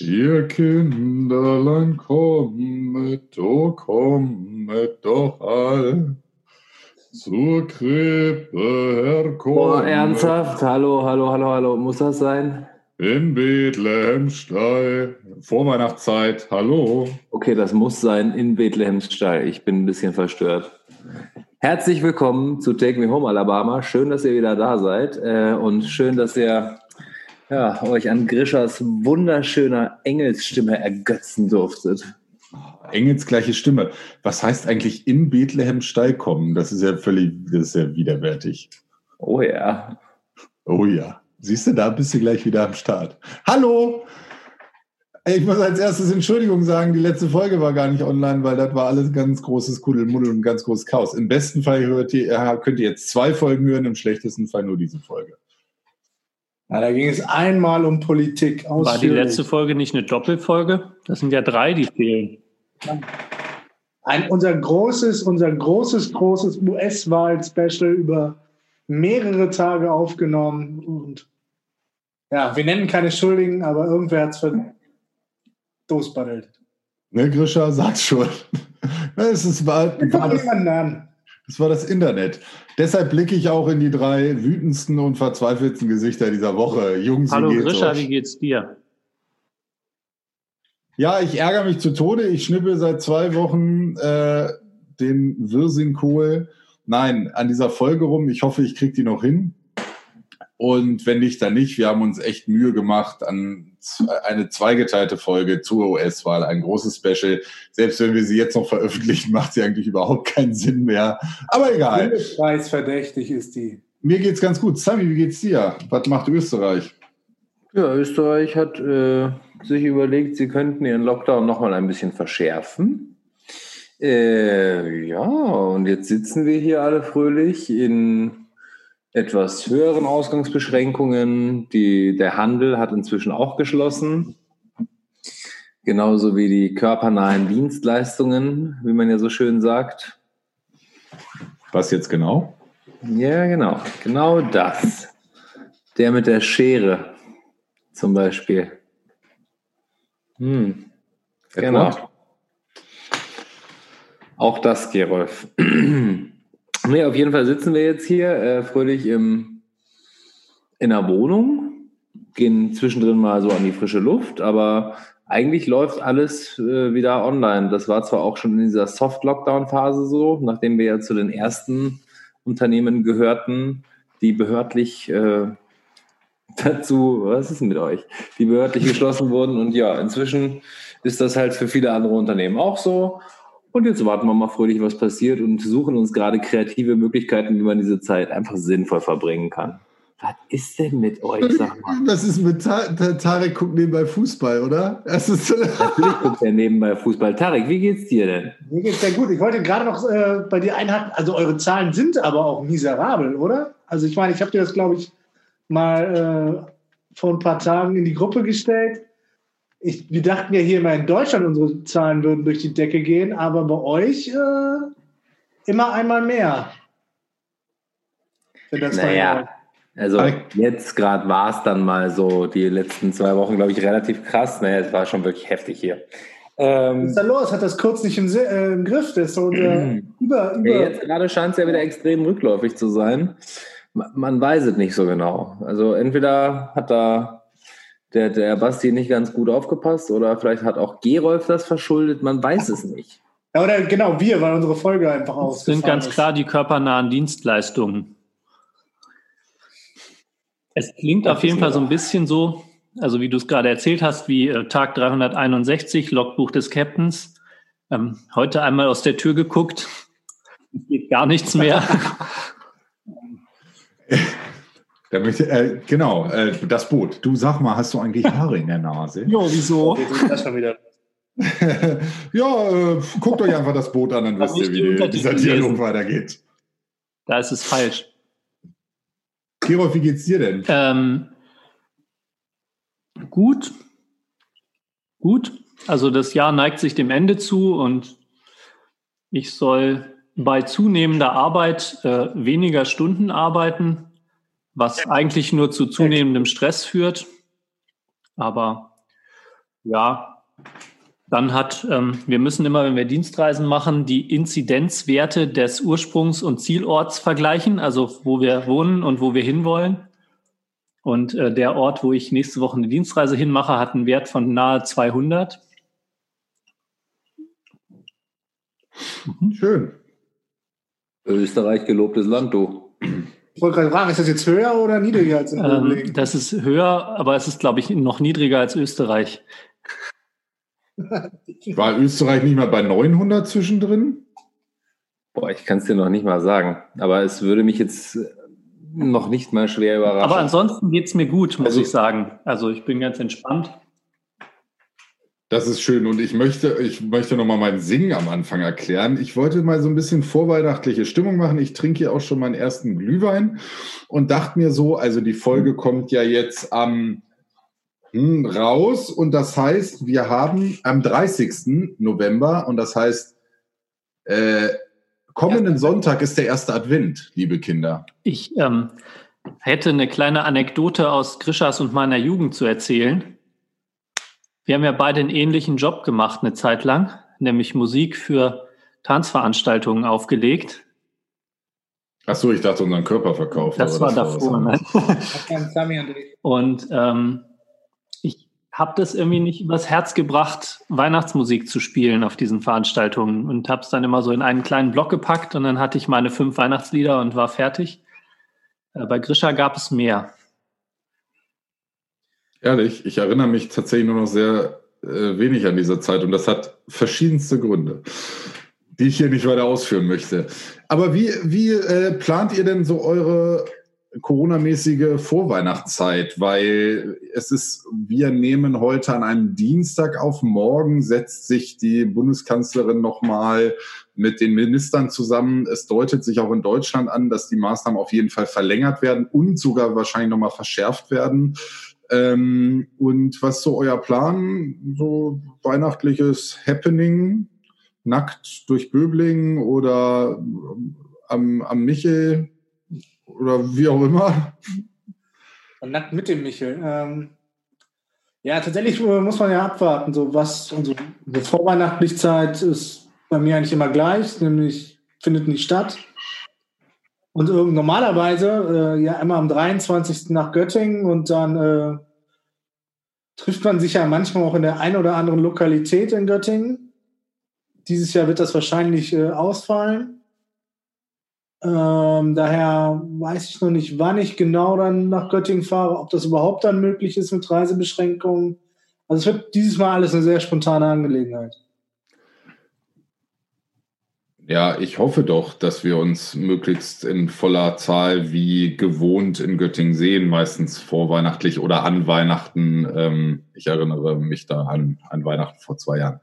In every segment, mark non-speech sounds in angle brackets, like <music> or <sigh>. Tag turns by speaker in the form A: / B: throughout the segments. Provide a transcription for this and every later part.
A: Ihr Kinderlein kommet, oh kommet doch all zur Krippe herkommen.
B: Boah, ernsthaft? Hallo, hallo, hallo, hallo. Muss das sein?
A: In Bethlehemstall. Vorweihnachtszeit. Hallo.
B: Okay, das muss sein in Bethlehemstall. Ich bin ein bisschen verstört. Herzlich willkommen zu Take Me Home Alabama. Schön, dass ihr wieder da seid äh, und schön, dass ihr ja, euch an Grischers wunderschöner Engelsstimme ergötzen durftet.
A: Engelsgleiche Stimme. Was heißt eigentlich in Bethlehem Stall kommen? Das ist ja völlig, das ist ja widerwärtig.
B: Oh ja.
A: Oh ja. Siehst du, da bist du gleich wieder am Start. Hallo! Ich muss als erstes Entschuldigung sagen, die letzte Folge war gar nicht online, weil das war alles ganz großes Kuddelmuddel und ganz großes Chaos. Im besten Fall hört ihr, könnt ihr jetzt zwei Folgen hören, im schlechtesten Fall nur diese Folge.
C: Ja, da ging es einmal um Politik.
D: War die letzte Folge nicht eine Doppelfolge? Das sind ja drei, die fehlen.
C: Ein, unser großes, unser großes, großes US-Wahl-Special über mehrere Tage aufgenommen. Und ja, wir nennen keine Schuldigen, aber irgendwer hat es verdosbaddelt.
A: Ne, Grisha, sag's schon. <laughs> Es ist, war, war das, das war das Internet. Deshalb blicke ich auch in die drei wütendsten und verzweifelten Gesichter dieser Woche. Jungs,
D: Hallo wie Grisha, wie geht's dir?
A: Ja, ich ärgere mich zu Tode. Ich schnippe seit zwei Wochen äh, den Wirsingkohl. Nein, an dieser Folge rum. Ich hoffe, ich kriege die noch hin. Und wenn nicht, dann nicht. Wir haben uns echt Mühe gemacht an eine zweigeteilte Folge zur US-Wahl, ein großes Special. Selbst wenn wir sie jetzt noch veröffentlichen, <laughs> macht sie eigentlich überhaupt keinen Sinn mehr. Aber egal.
C: verdächtig ist die.
A: Mir geht's ganz gut. Sami, wie geht's dir? Was macht Österreich?
B: Ja, Österreich hat äh, sich überlegt, sie könnten ihren Lockdown nochmal ein bisschen verschärfen. Äh, ja, und jetzt sitzen wir hier alle fröhlich in etwas höheren Ausgangsbeschränkungen. Die, der Handel hat inzwischen auch geschlossen. Genauso wie die körpernahen Dienstleistungen, wie man ja so schön sagt.
A: Was jetzt genau?
B: Ja, genau. Genau das. Der mit der Schere zum Beispiel. Hm. Genau. Auch das, Gerolf. <clears throat> Nee, auf jeden Fall sitzen wir jetzt hier äh, fröhlich im, in der Wohnung, gehen zwischendrin mal so an die frische Luft, aber eigentlich läuft alles äh, wieder online. Das war zwar auch schon in dieser Soft-Lockdown-Phase so, nachdem wir ja zu den ersten Unternehmen gehörten, die behördlich äh, <laughs> dazu, was ist denn mit euch, die behördlich geschlossen wurden. Und ja, inzwischen ist das halt für viele andere Unternehmen auch so. Und jetzt warten wir mal fröhlich, was passiert und suchen uns gerade kreative Möglichkeiten, wie man diese Zeit einfach sinnvoll verbringen kann. Was ist denn mit euch, <laughs> sag mal?
A: Was ist mit Tarek? Tarek guckt nebenbei Fußball, oder?
B: Das ist Natürlich guckt er nebenbei Fußball. Tarek, wie geht's dir denn?
C: Mir geht's sehr gut. Ich wollte gerade noch äh, bei dir einhaken, also eure Zahlen sind aber auch miserabel, oder? Also ich meine, ich habe dir das, glaube ich, mal äh, vor ein paar Tagen in die Gruppe gestellt ich, wir dachten ja hier immer in Deutschland, unsere Zahlen würden durch die Decke gehen, aber bei euch äh, immer einmal mehr.
B: naja, also jetzt gerade war es dann mal so, die letzten zwei Wochen, glaube ich, relativ krass. Naja, es war schon wirklich heftig hier.
C: Ähm, Was ist da los? Hat das kurz nicht im, äh, im Griff? Das ist so äh,
B: über, über. Ja, jetzt gerade scheint es ja wieder extrem rückläufig zu sein. Man, man weiß es nicht so genau. Also entweder hat da der, der Basti nicht ganz gut aufgepasst oder vielleicht hat auch Gerolf das verschuldet, man weiß es nicht.
C: Ja, oder genau wir, weil unsere Folge einfach aus.
D: Das sind ganz ist. klar die körpernahen Dienstleistungen. Es klingt auf jeden Fall so ein bisschen so, also wie du es gerade erzählt hast, wie äh, Tag 361, Logbuch des Captains. Ähm, heute einmal aus der Tür geguckt, geht gar nichts mehr. <laughs>
A: Da möchte, äh, genau, äh, das Boot. Du sag mal, hast du eigentlich Haare in der Nase?
C: ja, wieso? <laughs>
A: ja, äh, guckt euch einfach das Boot an, dann wisst ihr, wie die, dieser Dialog weitergeht.
D: Da ist es falsch.
A: Kirov, wie geht's dir denn?
D: Ähm, gut. Gut. Also das Jahr neigt sich dem Ende zu und ich soll bei zunehmender Arbeit äh, weniger Stunden arbeiten was eigentlich nur zu zunehmendem Stress führt. Aber Ja, dann hat, ähm, wir müssen immer, wenn wir Dienstreisen machen, die Inzidenzwerte des Ursprungs- und Zielorts vergleichen, also wo wir wohnen und wo wir hinwollen. Und äh, der Ort, wo ich nächste Woche eine Dienstreise hinmache, hat einen Wert von nahe 200.
A: Mhm. Schön.
B: Österreich gelobtes Land, du.
C: Ich wollte gerade fragen, ist das jetzt höher oder niedriger als in
D: ähm, Das ist höher, aber es ist, glaube ich, noch niedriger als Österreich. <laughs>
A: War Österreich nicht mal bei 900 zwischendrin?
B: Boah, ich kann es dir noch nicht mal sagen. Aber es würde mich jetzt noch nicht mal schwer überraschen.
D: Aber ansonsten geht es mir gut, muss also, ich sagen. Also ich bin ganz entspannt.
A: Das ist schön und ich möchte, ich möchte nochmal mein Singen am Anfang erklären. Ich wollte mal so ein bisschen vorweihnachtliche Stimmung machen. Ich trinke hier auch schon meinen ersten Glühwein und dachte mir so, also die Folge kommt ja jetzt am hm, raus und das heißt, wir haben am 30. November und das heißt, äh, kommenden Sonntag ist der erste Advent, liebe Kinder.
D: Ich ähm, hätte eine kleine Anekdote aus Grischas und meiner Jugend zu erzählen. Wir haben ja beide einen ähnlichen Job gemacht eine Zeit lang, nämlich Musik für Tanzveranstaltungen aufgelegt.
A: Ach so, ich dachte unseren Körper verkauft.
D: Das war das davor, ne? und ähm, ich habe das irgendwie nicht übers Herz gebracht, Weihnachtsmusik zu spielen auf diesen Veranstaltungen und habe es dann immer so in einen kleinen Block gepackt und dann hatte ich meine fünf Weihnachtslieder und war fertig. Äh, bei Grisha gab es mehr.
A: Ehrlich, ich erinnere mich tatsächlich nur noch sehr äh, wenig an diese Zeit und das hat verschiedenste Gründe, die ich hier nicht weiter ausführen möchte. Aber wie, wie äh, plant ihr denn so eure Corona-mäßige Vorweihnachtszeit? Weil es ist, wir nehmen heute an einem Dienstag auf morgen, setzt sich die Bundeskanzlerin nochmal mit den Ministern zusammen. Es deutet sich auch in Deutschland an, dass die Maßnahmen auf jeden Fall verlängert werden und sogar wahrscheinlich nochmal verschärft werden. Ähm, und was so euer Plan? So weihnachtliches Happening? Nackt durch Böbling oder am, am Michel oder wie auch immer?
C: Nackt mit dem Michel. Ähm, ja, tatsächlich muss man ja abwarten. So was, also die Vorweihnachtlichzeit ist bei mir eigentlich immer gleich, nämlich findet nicht statt. Und normalerweise äh, ja immer am 23. nach Göttingen und dann äh, trifft man sich ja manchmal auch in der einen oder anderen Lokalität in Göttingen. Dieses Jahr wird das wahrscheinlich äh, ausfallen. Ähm, daher weiß ich noch nicht, wann ich genau dann nach Göttingen fahre, ob das überhaupt dann möglich ist mit Reisebeschränkungen. Also es wird dieses Mal alles eine sehr spontane Angelegenheit.
A: Ja, ich hoffe doch, dass wir uns möglichst in voller Zahl wie gewohnt in Göttingen sehen, meistens vorweihnachtlich oder an Weihnachten. Ähm, ich erinnere mich da an, an Weihnachten vor zwei Jahren.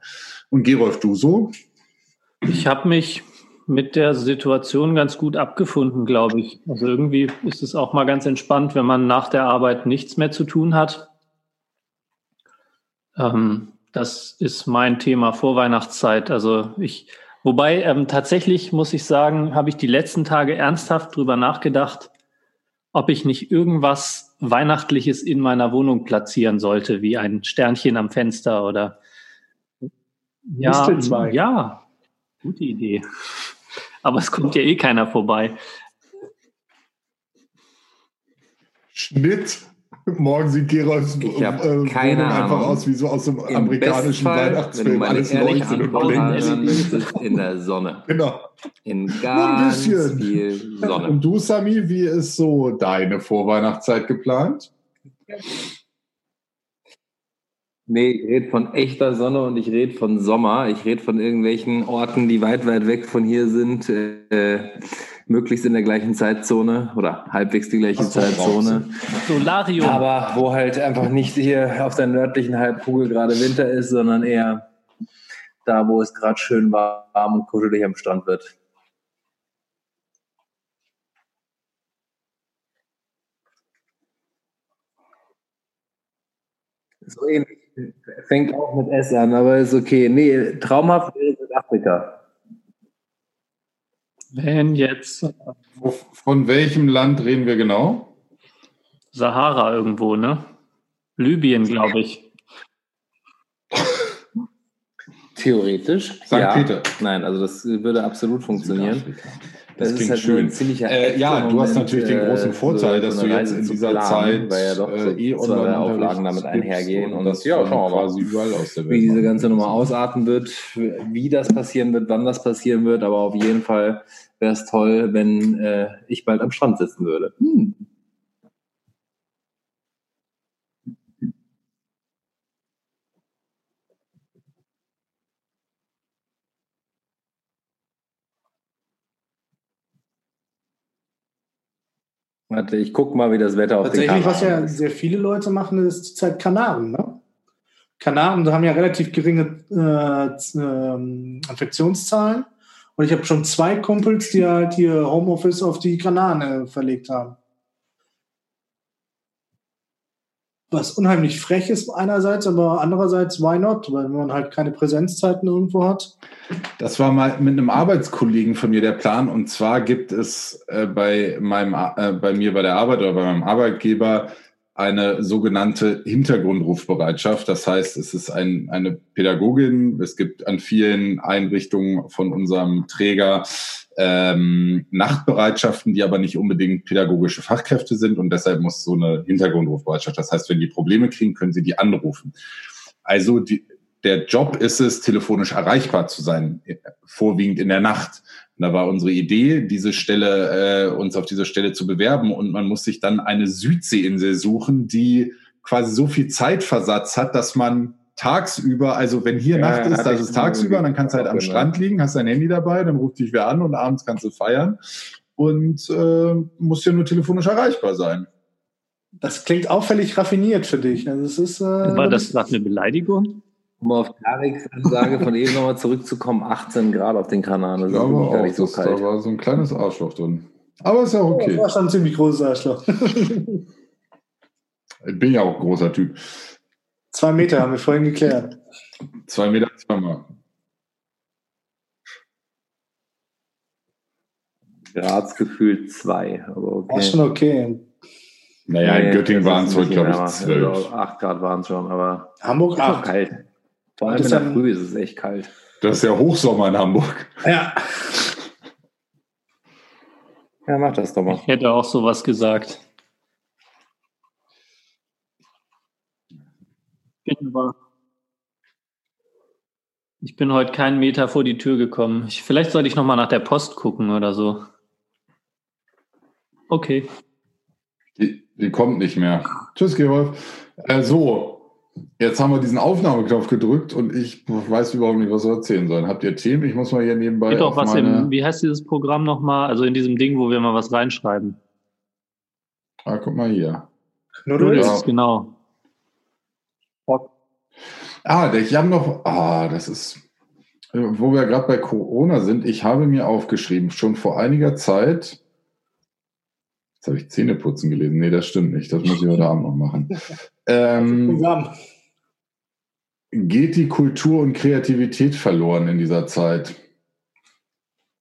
A: Und Gerolf, du so?
D: Ich habe mich mit der Situation ganz gut abgefunden, glaube ich. Also irgendwie ist es auch mal ganz entspannt, wenn man nach der Arbeit nichts mehr zu tun hat. Ähm, das ist mein Thema Vorweihnachtszeit. Also ich Wobei ähm, tatsächlich muss ich sagen, habe ich die letzten Tage ernsthaft drüber nachgedacht, ob ich nicht irgendwas Weihnachtliches in meiner Wohnung platzieren sollte, wie ein Sternchen am Fenster oder ja, ja, gute Idee. Aber es kommt ja eh keiner vorbei.
A: Schnitt. Morgen sieht Gerolfs
B: ich äh, keine
A: einfach Ahnung. aus wie so aus dem Im amerikanischen Bestfall, Weihnachtsfilm.
B: Alles leuchtet und blinkt. In der Sonne.
A: Genau.
B: In ganz viel Sonne.
A: Und du, Sami, wie ist so deine Vorweihnachtszeit geplant?
B: Nee, ich rede von echter Sonne und ich rede von Sommer. Ich rede von irgendwelchen Orten, die weit, weit weg von hier sind. Äh, möglichst in der gleichen Zeitzone oder halbwegs die gleiche Zeitzone.
D: Solarium.
B: Aber wo halt einfach nicht hier auf der nördlichen Halbkugel gerade Winter ist, sondern eher da, wo es gerade schön warm und kuschelig am Strand wird. So ähnlich. Fängt auch mit S an, aber ist okay. Nee, traumhaft ist Südafrika.
D: Wenn jetzt.
A: Von welchem Land reden wir genau?
D: Sahara irgendwo, ne? Libyen, glaube ich.
B: Theoretisch.
A: St.
B: ja.
A: Peter.
B: Nein, also das würde absolut funktionieren. Das,
A: Das
B: ist
A: klingt
B: halt
A: schön.
B: ziemlicher
A: Äh, ja, du hast natürlich den großen
B: äh,
A: Vorteil,
B: so-
A: dass
B: so
A: du jetzt in dieser
B: planen,
A: Zeit
B: weil ja doch so
A: äh, eh
B: zwei
A: online
B: Auflagen
A: unterwegs
B: damit einhergehen
A: und
B: und
A: das
B: ja, mal.
A: quasi überall aus der Welt
B: wie diese ganze Nummer ausarten wird, wie das passieren wird, wann das passieren wird, aber auf jeden Fall wäre es toll, wenn äh, ich bald am Strand sitzen würde. Hm. Warte, ich guck mal, wie das Wetter auf den
C: Tatsächlich, was ja
B: Kanaren
C: sehr viele Leute machen, ist zurzeit Kanaren. Ne? Kanaren haben ja relativ geringe äh, ähm, Infektionszahlen. Und ich habe schon zwei Kumpels, die halt hier Homeoffice auf die Kanaren äh, verlegt haben. Was unheimlich frech ist einerseits, aber andererseits, why not? Weil man halt keine Präsenzzeiten irgendwo hat.
A: Das war mal mit einem Arbeitskollegen von mir der Plan. Und zwar gibt es äh, bei meinem, äh, bei mir bei der Arbeit oder bei meinem Arbeitgeber eine sogenannte Hintergrundrufbereitschaft. Das heißt, es ist ein, eine Pädagogin. Es gibt an vielen Einrichtungen von unserem Träger ähm, Nachtbereitschaften, die aber nicht unbedingt pädagogische Fachkräfte sind. Und deshalb muss so eine Hintergrundrufbereitschaft. Das heißt, wenn die Probleme kriegen, können sie die anrufen. Also die, der Job ist es, telefonisch erreichbar zu sein, äh, vorwiegend in der Nacht. Und da war unsere Idee, diese Stelle, äh, uns auf diese Stelle zu bewerben. Und man muss sich dann eine Südseeinsel suchen, die quasi so viel Zeitversatz hat, dass man tagsüber, also wenn hier
B: Ja,
A: Nacht ist, das ist tagsüber, dann kannst du halt am. Strand liegen, hast dein Handy dabei, dann ruft dich wer an und abends kannst du feiern und äh, musst ja nur telefonisch erreichbar sein.
C: Das klingt auffällig raffiniert für dich. Also es ist, äh,
D: War das gerade eine Beleidigung?
B: Um auf Tariks Ansage von eben nochmal zurückzukommen, 18 Grad auf den Kanaren. Das
A: Ich
B: ist
A: glaube
B: wirklich gar nicht so
A: dass da
B: kalt.
A: war so ein kleines Arschloch drin. Aber ist ja
C: Das
A: okay.
C: war schon ein ziemlich großes Arschloch.
A: Ich bin ja auch ein großer Typ.
C: Zwei Meter haben wir vorhin geklärt.
A: Zwei Meter zweimal.
B: Graz gefühlt 2, aber
C: War
B: okay.
C: schon okay.
A: Naja, in
B: Nee,
A: Göttingen waren es heute, glaube ich, zwölf.
B: Also 8 Grad waren es schon, aber
C: Hamburg
B: ist auch
C: 8.
B: kalt. Vor allem
C: Das
B: in
C: ist
B: der Früh ist es echt kalt.
A: Das ist ja Hochsommer in Hamburg.
C: Ja.
B: Ja, mach das doch mal.
D: Ich hätte auch sowas gesagt. Bin aber ich bin heute keinen Meter vor die Tür gekommen. Ich, vielleicht sollte ich noch mal nach der Post gucken oder so. Okay.
A: Die, die kommt nicht mehr. Tschüss, Gerolf. Äh, so, jetzt haben wir diesen Aufnahmeknopf gedrückt und ich weiß überhaupt nicht, was wir erzählen sollen. Habt ihr Themen? Ich muss mal hier nebenbei.
D: Geht
A: auf
D: was
A: meine,
D: im, wie heißt dieses Programm nochmal? Also in diesem Ding, wo wir mal was reinschreiben.
A: Ah, guck mal hier.
C: Knuddels.
A: Ja.
D: Genau.
A: Ah, ich habe noch, ah, das ist, äh, wo wir gerade bei Corona sind, ich habe mir aufgeschrieben, schon vor einiger Zeit, jetzt habe ich Zähneputzen gelesen, nee, das stimmt nicht, das muss ich heute Abend noch machen. <laughs> Ähm, geht die Kultur und Kreativität verloren in dieser Zeit?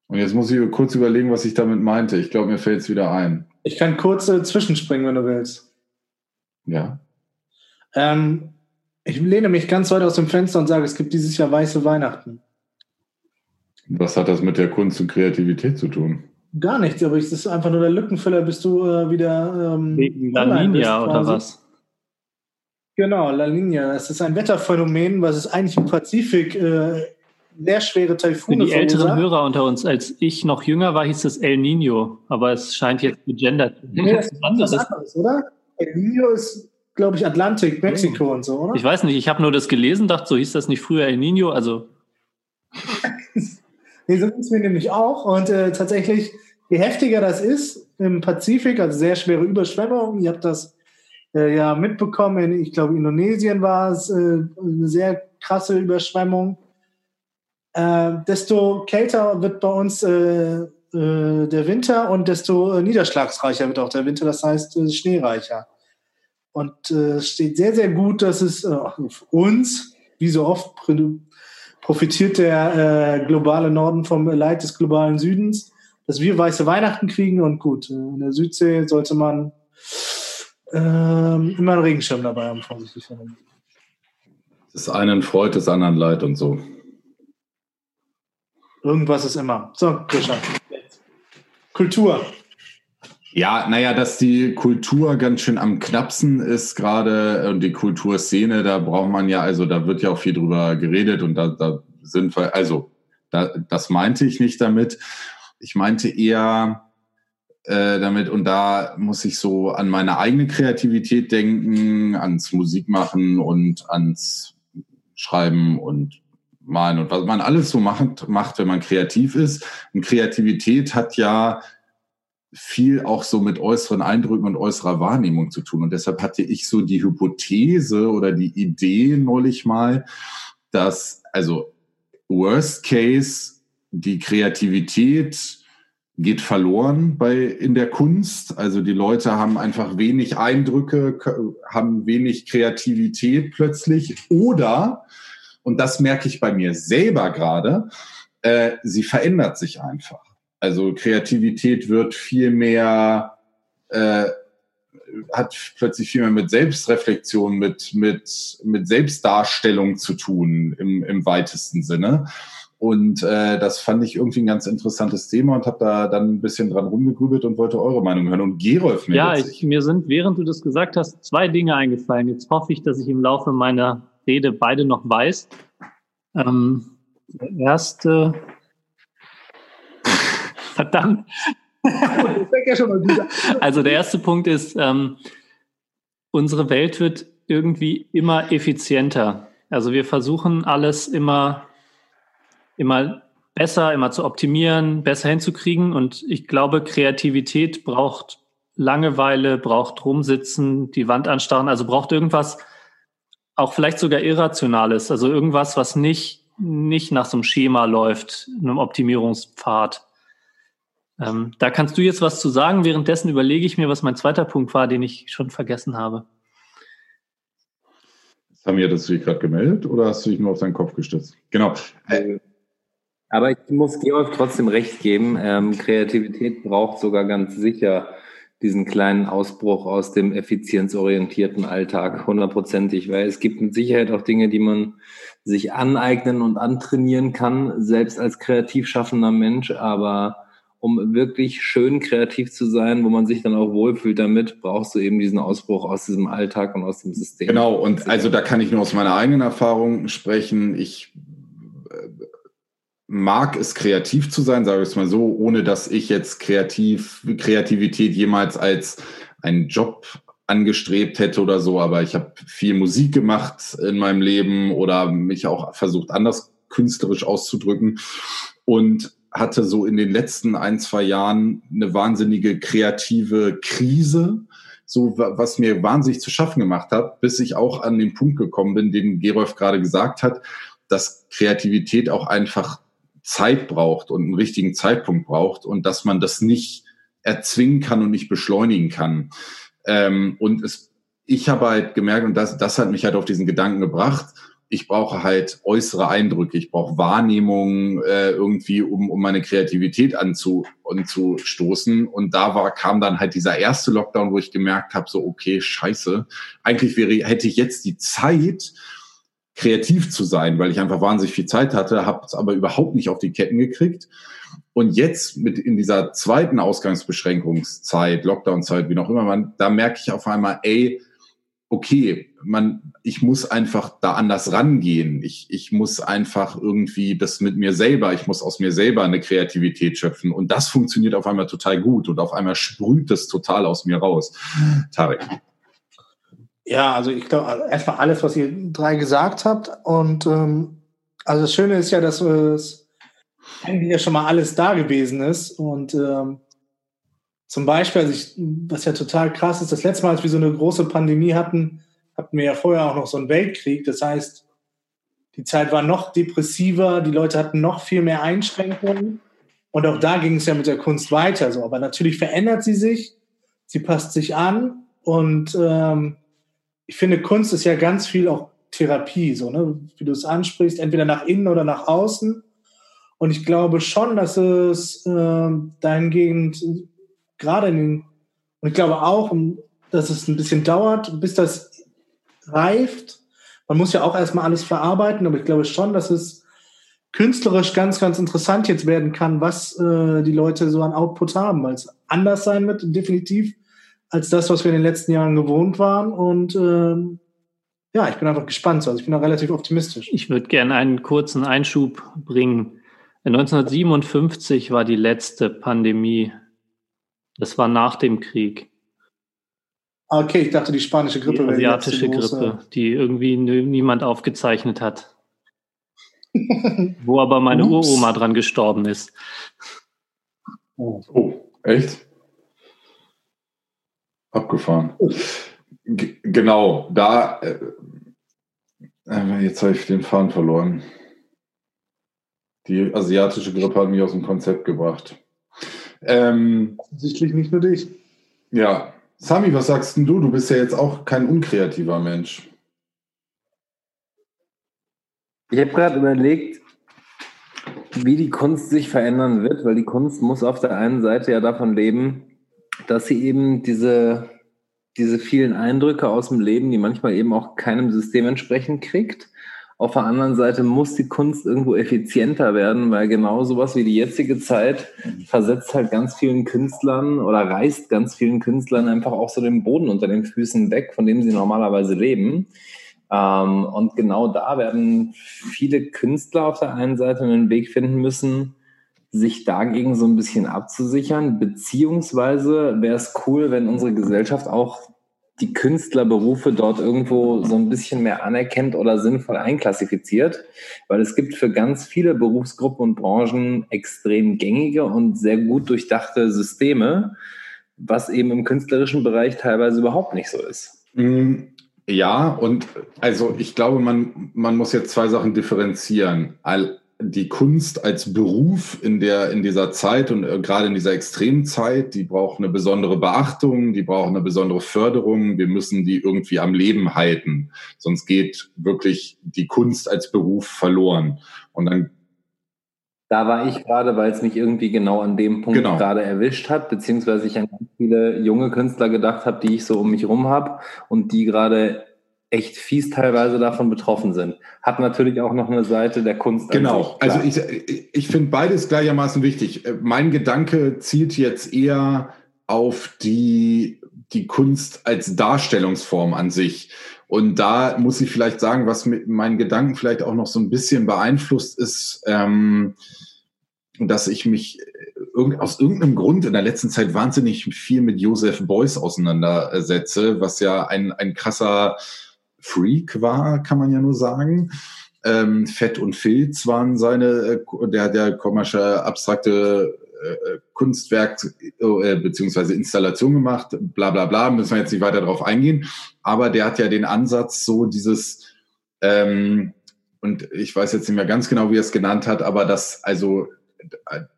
A: Und jetzt muss ich kurz überlegen, was ich damit meinte. Ich glaube, mir fällt es wieder ein.
C: Ich kann kurz äh, zwischenspringen, wenn du willst.
A: Ja.
C: Ähm, ich lehne mich ganz weit aus dem Fenster und sage, es gibt dieses Jahr weiße Weihnachten.
A: Was hat das mit der Kunst und Kreativität zu tun?
C: Gar nichts, aber es ist einfach nur der Lückenfüller, bis du äh, wieder ähm,
D: Wegen La
C: bist,
D: Nina oder was?
C: Genau, La Nina. Das ist ein Wetterphänomen, was es eigentlich im Pazifik äh, sehr schwere
D: Für
C: Taifune
D: die älteren
C: verursacht.
D: Hörer unter uns, als ich noch jünger war, hieß es El Nino, aber es scheint jetzt gegendert zu
C: Nee, das ist was anderes, oder? El Nino ist, glaube ich, Atlantik, Mexiko und so, oder?
D: Ich weiß nicht, ich habe nur das gelesen, dachte, so hieß das nicht früher El Nino, also <laughs>
C: Nee, so ist mir nämlich auch. Und äh, tatsächlich, je heftiger das ist im Pazifik, also sehr schwere Überschwemmungen, ihr habt das äh, ja mitbekommen, in, ich glaube, Indonesien war es äh, eine sehr krasse Überschwemmung. Äh, desto kälter wird bei uns äh, äh, der Winter und desto niederschlagsreicher wird auch der Winter, das heißt schneereicher. Und äh, es steht sehr, sehr gut, dass es äh, uns, wie so oft, pr- profitiert der äh, globale Norden vom Leid des globalen Südens, dass wir weiße Weihnachten kriegen und gut, äh, in der Südsee sollte man ähm, immer einen Regenschirm dabei haben, vorsichtig.
A: Das Das einen freut, des anderen leid und so.
C: Irgendwas ist immer. So, Christian. Kultur.
A: Ja, naja, dass die Kultur ganz schön am Knapsen ist gerade und die Kulturszene, da braucht man ja, also da wird ja auch viel drüber geredet und da, da sind wir, also da, das meinte ich nicht damit. Ich meinte eher äh, damit und da muss ich so an meine eigene Kreativität denken, ans Musikmachen und ans Schreiben und malen und was man alles so macht, macht, wenn man kreativ ist. Und Kreativität hat ja viel auch so mit äußeren Eindrücken und äußerer Wahrnehmung zu tun. Und deshalb hatte ich so die Hypothese oder die Idee neulich mal, dass, also Worst Case, die Kreativität geht verloren bei, in der Kunst. Also die Leute haben einfach wenig Eindrücke, haben wenig Kreativität plötzlich. Oder, und das merke ich bei mir selber gerade, äh, sie verändert sich einfach. Also Kreativität wird viel mehr, äh, hat plötzlich viel mehr mit Selbstreflexion, mit, mit, mit Selbstdarstellung zu tun im, im weitesten Sinne. Und äh, das fand ich irgendwie ein ganz interessantes Thema und habe da dann ein bisschen dran rumgegrübelt und wollte eure Meinung hören. Und Gerolf
D: Ja, ich, mir sind, während du das gesagt hast, zwei Dinge eingefallen. Jetzt hoffe ich, dass ich im Laufe meiner Rede beide noch weiß. Ähm, der erste. Verdammt. <laughs> also der erste Punkt ist, ähm, unsere Welt wird irgendwie immer effizienter. Also wir versuchen alles immer immer besser, immer zu optimieren, besser hinzukriegen. Und ich glaube, Kreativität braucht Langeweile, braucht rumsitzen, die Wand anstarren, also braucht irgendwas, auch vielleicht sogar Irrationales, also irgendwas, was nicht, nicht nach so einem Schema läuft, einem Optimierungspfad. Ähm, da kannst du jetzt was zu sagen. Währenddessen überlege ich mir, was mein zweiter Punkt war, den ich schon vergessen habe.
A: Haben wir das dich gerade gemeldet oder hast du dich nur auf deinen Kopf gestützt? Genau. Äh,
B: aber ich muss Georg trotzdem recht geben. Ähm, Kreativität braucht sogar ganz sicher diesen kleinen Ausbruch aus dem effizienzorientierten Alltag, hundertprozentig, weil es gibt mit Sicherheit auch Dinge, die man sich aneignen und antrainieren kann, selbst als kreativ schaffender Mensch, aber um wirklich schön kreativ zu sein, wo man sich dann auch wohlfühlt damit, brauchst du eben diesen Ausbruch aus diesem Alltag und aus dem System.
A: Genau, und also da kann ich nur aus meiner eigenen Erfahrung sprechen. Ich mag es kreativ zu sein, sage ich es mal so, ohne dass ich jetzt kreativ, Kreativität jemals als einen Job angestrebt hätte oder so, aber ich habe viel Musik gemacht in meinem Leben oder mich auch versucht, anders künstlerisch auszudrücken und hatte so in den letzten ein, zwei Jahren eine wahnsinnige kreative Krise, so was mir wahnsinnig zu schaffen gemacht hat, bis ich auch an den Punkt gekommen bin, den Gerolf gerade gesagt hat, dass Kreativität auch einfach Zeit braucht und einen richtigen Zeitpunkt braucht und dass man das nicht erzwingen kann und nicht beschleunigen kann. Ähm, und es, ich habe halt gemerkt, und das, das hat mich halt auf diesen Gedanken gebracht, ich brauche halt äußere Eindrücke, ich brauche Wahrnehmungen äh, irgendwie, um, um meine Kreativität anzu, anzustoßen. Und da war, kam dann halt dieser erste Lockdown, wo ich gemerkt habe, so, okay, scheiße, eigentlich wäre, hätte ich jetzt die Zeit, kreativ zu sein, weil ich einfach wahnsinnig viel Zeit hatte, habe es aber überhaupt nicht auf die Ketten gekriegt. Und jetzt mit in dieser zweiten Ausgangsbeschränkungszeit, Lockdown-Zeit, wie auch immer man, da merke ich auf einmal, ey, okay, man, ich muss einfach da anders rangehen. Ich, ich muss einfach irgendwie das mit mir selber, ich muss aus mir selber eine Kreativität schöpfen. Und das funktioniert auf einmal total gut und auf einmal sprüht es total aus mir raus. Tarek.
C: Ja, also ich glaube, erstmal alles, was ihr drei gesagt habt. Und ähm, also das Schöne ist ja, dass es eigentlich ja schon mal alles da gewesen ist. Und ähm, zum Beispiel, also ich, was ja total krass ist, das letzte Mal, als wir so eine große Pandemie hatten, hatten wir ja vorher auch noch so einen Weltkrieg. Das heißt, die Zeit war noch depressiver, die Leute hatten noch viel mehr Einschränkungen. Und auch da ging es ja mit der Kunst weiter so. Aber natürlich verändert sie sich, sie passt sich an und ähm, ich finde, Kunst ist ja ganz viel auch Therapie, so, ne? wie du es ansprichst, entweder nach innen oder nach außen. Und ich glaube schon, dass es äh, dahingehend gerade in den, und ich glaube auch, dass es ein bisschen dauert, bis das reift, man muss ja auch erstmal alles verarbeiten, aber ich glaube schon, dass es künstlerisch ganz, ganz interessant jetzt werden kann, was äh, die Leute so an Output haben, weil es anders sein wird, definitiv, als das, was wir in den letzten Jahren gewohnt waren. Und ähm, ja, ich bin einfach gespannt. Also ich bin da relativ optimistisch.
D: Ich würde gerne einen kurzen Einschub bringen. 1957 war die letzte Pandemie. Das war nach dem Krieg.
C: Ah, okay, ich dachte, die spanische Grippe
D: die asiatische die Grippe, die irgendwie niemand aufgezeichnet hat. Wo aber meine Ups. Uroma dran gestorben ist.
A: Oh, oh echt? Abgefahren. G genau, da. Äh, äh, jetzt habe ich den Faden verloren. Die asiatische Grippe hat mich aus dem Konzept gebracht.
C: Ähm, Sichtlich nicht nur dich.
A: Ja. Sami, was sagst denn du? Du bist ja jetzt auch kein unkreativer Mensch.
B: Ich habe gerade überlegt, wie die Kunst sich verändern wird, weil die Kunst muss auf der einen Seite ja davon leben, dass sie eben diese, diese vielen Eindrücke aus dem Leben, die manchmal eben auch keinem System entsprechend kriegt. Auf der anderen Seite muss die Kunst irgendwo effizienter werden, weil genau sowas wie die jetzige Zeit versetzt halt ganz vielen Künstlern oder reißt ganz vielen Künstlern einfach auch so den Boden unter den Füßen weg, von dem sie normalerweise leben. Ähm, und genau da werden viele Künstler auf der einen Seite einen Weg finden müssen, sich dagegen so ein bisschen abzusichern, beziehungsweise wäre es cool, wenn unsere Gesellschaft auch die Künstlerberufe dort irgendwo so ein bisschen mehr anerkennt oder sinnvoll einklassifiziert, weil es gibt für ganz viele Berufsgruppen und Branchen extrem gängige und sehr gut durchdachte Systeme, was eben im künstlerischen Bereich teilweise überhaupt nicht so ist.
A: Mm, ja, und also ich glaube, man, man muss jetzt zwei Sachen differenzieren. Die Kunst als Beruf in der in dieser Zeit und äh, gerade in dieser extremen Zeit, die braucht eine besondere Beachtung, die braucht eine besondere Förderung. Wir müssen die irgendwie am Leben halten, sonst geht wirklich die Kunst als Beruf verloren. Und dann
B: da war ich gerade, weil es mich irgendwie genau an dem Punkt genau. gerade erwischt hat, beziehungsweise ich an ganz viele junge Künstler gedacht habe, die ich so um mich rum habe und die gerade echt fies teilweise davon betroffen sind. Hat natürlich auch noch eine Seite der Kunst.
A: Genau, also ich, ich finde beides gleichermaßen wichtig. Mein Gedanke zielt jetzt eher auf die, die Kunst als Darstellungsform an sich. Und da muss ich vielleicht sagen, was mit meinen Gedanken vielleicht auch noch so ein bisschen beeinflusst ist, ähm, dass ich mich aus irgendeinem Grund in der letzten Zeit wahnsinnig viel mit Joseph Beuys auseinandersetze, was ja ein, ein krasser Freak war, kann man ja nur sagen. Ähm, Fett und Filz waren seine, äh, der, der komische abstrakte äh, Kunstwerk äh, beziehungsweise Installation gemacht, bla bla bla, müssen wir jetzt nicht weiter darauf eingehen. Aber der hat ja den Ansatz, so dieses, ähm, und ich weiß jetzt nicht mehr ganz genau, wie er es genannt hat, aber dass also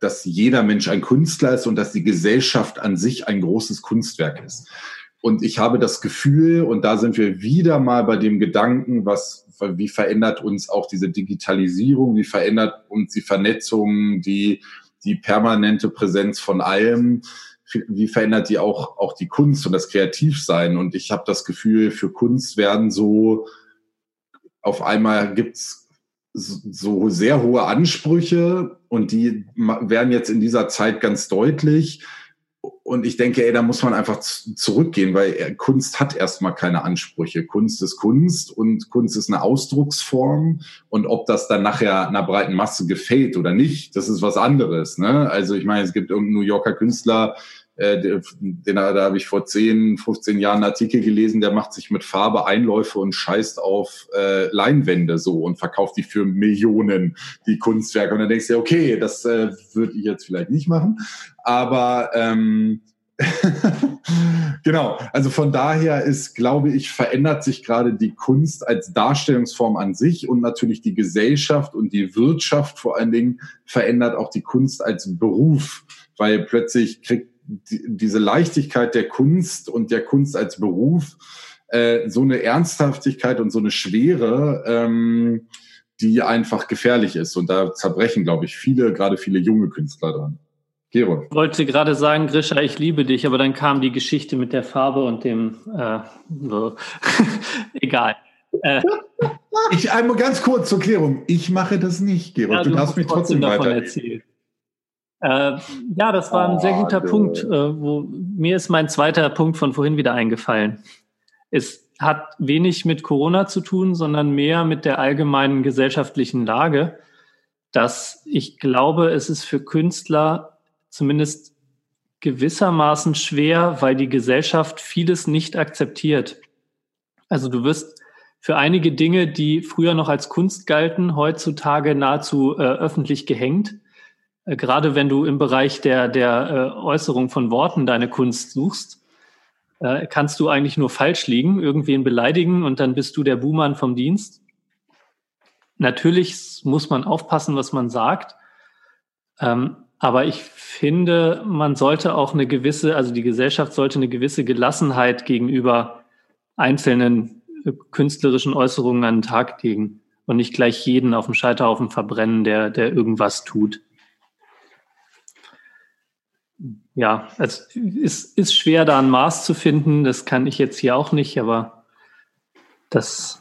A: dass jeder Mensch ein Künstler ist und dass die Gesellschaft an sich ein großes Kunstwerk ist. Und ich habe das Gefühl, und da sind wir wieder mal bei dem Gedanken, was, wie verändert uns auch diese Digitalisierung, wie verändert uns die Vernetzung, die, die permanente Präsenz von allem, wie verändert die auch, auch die Kunst und das Kreativsein. Und ich habe das Gefühl, für Kunst werden so, auf einmal gibt's so sehr hohe Ansprüche und die werden jetzt in dieser Zeit ganz deutlich und ich denke, ey, da muss man einfach zurückgehen, weil Kunst hat erstmal keine Ansprüche. Kunst ist Kunst und Kunst ist eine Ausdrucksform. Und ob das dann nachher einer breiten Masse gefällt oder nicht, das ist was anderes. Ne? Also ich meine, es gibt irgendeinen New Yorker Künstler, äh, den, da habe ich vor 10, 15 Jahren einen Artikel gelesen, der macht sich mit Farbe Einläufe und scheißt auf äh, Leinwände so und verkauft die für Millionen, die Kunstwerke. Und dann denkst du, okay, das äh, würde ich jetzt vielleicht nicht machen. Aber ähm, <laughs> genau, also von daher ist, glaube ich, verändert sich gerade die Kunst als Darstellungsform an sich und natürlich die Gesellschaft und die Wirtschaft vor allen Dingen verändert auch die Kunst als Beruf, weil plötzlich kriegt die, diese Leichtigkeit der Kunst und der Kunst als Beruf äh, so eine Ernsthaftigkeit und so eine Schwere, ähm, die einfach gefährlich ist. Und da zerbrechen, glaube ich, viele, gerade viele junge Künstler dran.
D: Gero. Ich wollte gerade sagen, Grisha, ich liebe dich, aber dann kam die Geschichte mit der Farbe und dem äh, <laughs> Egal. Äh,
A: Ich einmal ganz kurz zur Klärung. Ich mache das nicht, Gerold.
D: Ja,
A: du, darfst mich trotzdem
D: davon
A: weiter.
D: erzählen. Äh, ja, das war ein sehr
A: Oh,
D: guter
A: Gott.
D: Punkt. Äh, wo, mir ist mein zweiter Punkt von vorhin wieder eingefallen. Es hat wenig mit Corona zu tun, sondern mehr mit der allgemeinen gesellschaftlichen Lage, dass ich glaube, es ist für Künstler zumindest gewissermaßen schwer, weil die Gesellschaft vieles nicht akzeptiert. Also du wirst für einige Dinge, die früher noch als Kunst galten, heutzutage nahezu äh, öffentlich gehängt. Äh, gerade wenn du im Bereich der, der äh, Äußerung von Worten deine Kunst suchst, äh, kannst du eigentlich nur falsch liegen, irgendwen beleidigen und dann bist du der Buhmann vom Dienst. Natürlich muss man aufpassen, was man sagt. Ähm, aber ich finde, man sollte auch eine gewisse, also die Gesellschaft sollte eine gewisse Gelassenheit gegenüber einzelnen künstlerischen Äußerungen an den Tag legen und nicht gleich jeden auf dem Scheiterhaufen verbrennen, der, der irgendwas tut. Ja, es ist, ist schwer, da ein Maß zu finden. Das kann ich jetzt hier auch nicht, aber das,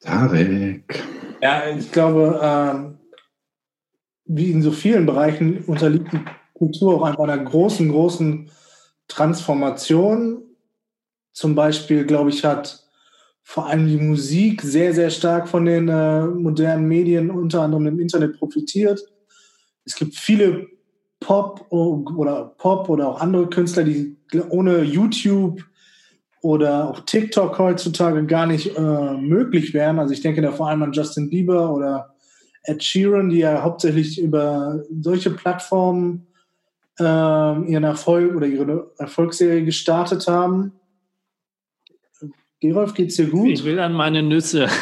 A: Tarek.
C: Ja, ich glaube, ähm, wie in so vielen Bereichen unterliegt die Kultur auch einfach einer großen, großen Transformation. Zum Beispiel, glaube ich, hat vor allem die Musik sehr, sehr stark von den äh, modernen Medien, unter anderem im Internet, profitiert. Es gibt viele Pop oder Pop oder auch andere Künstler, die ohne YouTube oder auch TikTok heutzutage gar nicht äh, möglich wären. Also ich denke da vor allem an Justin Bieber oder Ed Sheeran, die ja hauptsächlich über solche Plattformen äh, ihren Erfolg oder ihre Erfolgsserie gestartet haben. Gerolf, geht's dir gut?
D: ich will an meine Nüsse. <laughs>